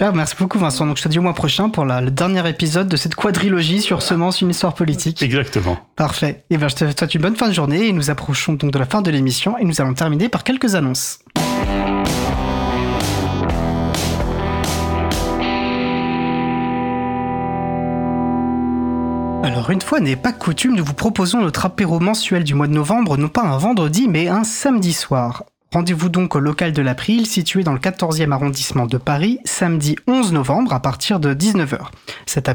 Super, merci beaucoup Vincent. Donc je te dis au mois prochain pour la, le dernier épisode de cette quadrilogie sur Semence, une histoire politique. Exactement. Parfait. Et bien je te souhaite une bonne fin de journée et nous approchons donc de la fin de l'émission et nous allons terminer par quelques annonces. Alors une fois n'est pas coutume, nous vous proposons notre apéro mensuel du mois de novembre, non pas un vendredi, mais un samedi soir. Rendez-vous donc au local de l'April, situé dans le 14e arrondissement de Paris, samedi 11 novembre à partir de 19h. Cet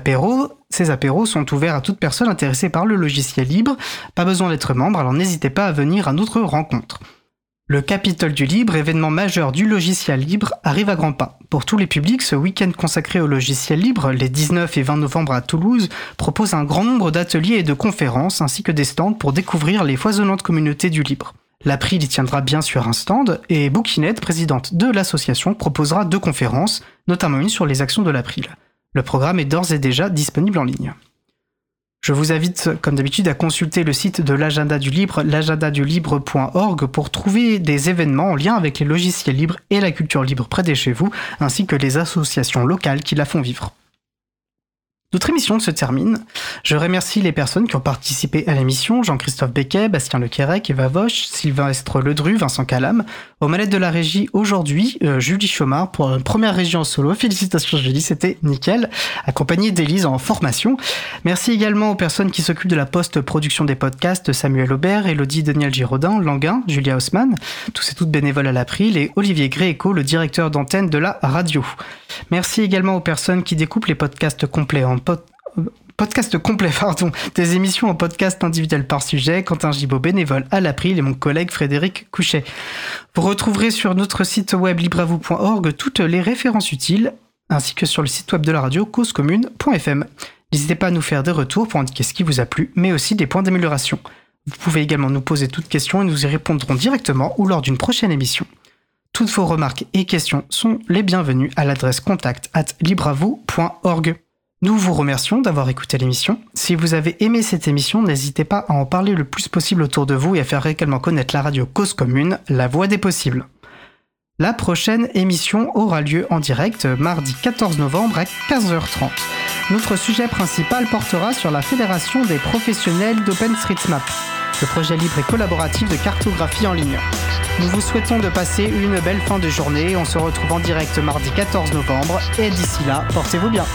ces apéros sont ouverts à toute personne intéressée par le logiciel libre. Pas besoin d'être membre, alors n'hésitez pas à venir à notre rencontre. Le Capitole du Libre, événement majeur du logiciel libre, arrive à grands pas. Pour tous les publics, ce week-end consacré au logiciel libre, les 19 et 20 novembre à Toulouse, propose un grand nombre d'ateliers et de conférences ainsi que des stands pour découvrir les foisonnantes communautés du libre. L'April y tiendra bien sûr un stand et Bouquinette, présidente de l'association, proposera deux conférences, notamment une sur les actions de l'April. Le programme est d'ores et déjà disponible en ligne. Je vous invite, comme d'habitude, à consulter le site de l'agenda du libre, l'agendadulibre.org, pour trouver des événements en lien avec les logiciels libres et la culture libre près de chez vous, ainsi que les associations locales qui la font vivre. Notre émission se termine. Je remercie les personnes qui ont participé à l'émission Jean-Christophe Becquet, Bastien Lequerec, Eva Vosch, Sylvestre Ledru, Vincent Calam. Aux manettes de la régie aujourd'hui, euh, Julie Chomard pour une première régie en solo. Félicitations Julie, c'était nickel. Accompagnée d'Élise en formation. Merci également aux personnes qui s'occupent de la post-production des podcasts Samuel Aubert, Elodie Daniel Giraudin, Languin, Julia Haussmann, tous et toutes bénévoles à l'April, et Olivier Gréco, le directeur d'antenne de la radio. Merci également aux personnes qui découpent les podcasts complets en pod- podcast complet pardon, des émissions en podcast individuel par sujet, Quentin Gibaud bénévole à l'April et mon collègue Frédéric Couchet. Vous retrouverez sur notre site web libravou.org toutes les références utiles, ainsi que sur le site web de la radio causecommune.fm. N'hésitez pas à nous faire des retours pour indiquer ce qui vous a plu, mais aussi des points d'amélioration. Vous pouvez également nous poser toutes questions et nous y répondrons directement ou lors d'une prochaine émission. Toutes vos remarques et questions sont les bienvenues à l'adresse contact at libravou.org. Nous vous remercions d'avoir écouté l'émission. Si vous avez aimé cette émission, n'hésitez pas à en parler le plus possible autour de vous et à faire également connaître la radio Cause Commune, la voix des possibles. La prochaine émission aura lieu en direct mardi 14 novembre à 15h30. Notre sujet principal portera sur la Fédération des professionnels d'OpenStreetMap, le projet libre et collaboratif de cartographie en ligne. Nous vous souhaitons de passer une belle fin de journée. On se retrouve en direct mardi 14 novembre et d'ici là, portez-vous bien.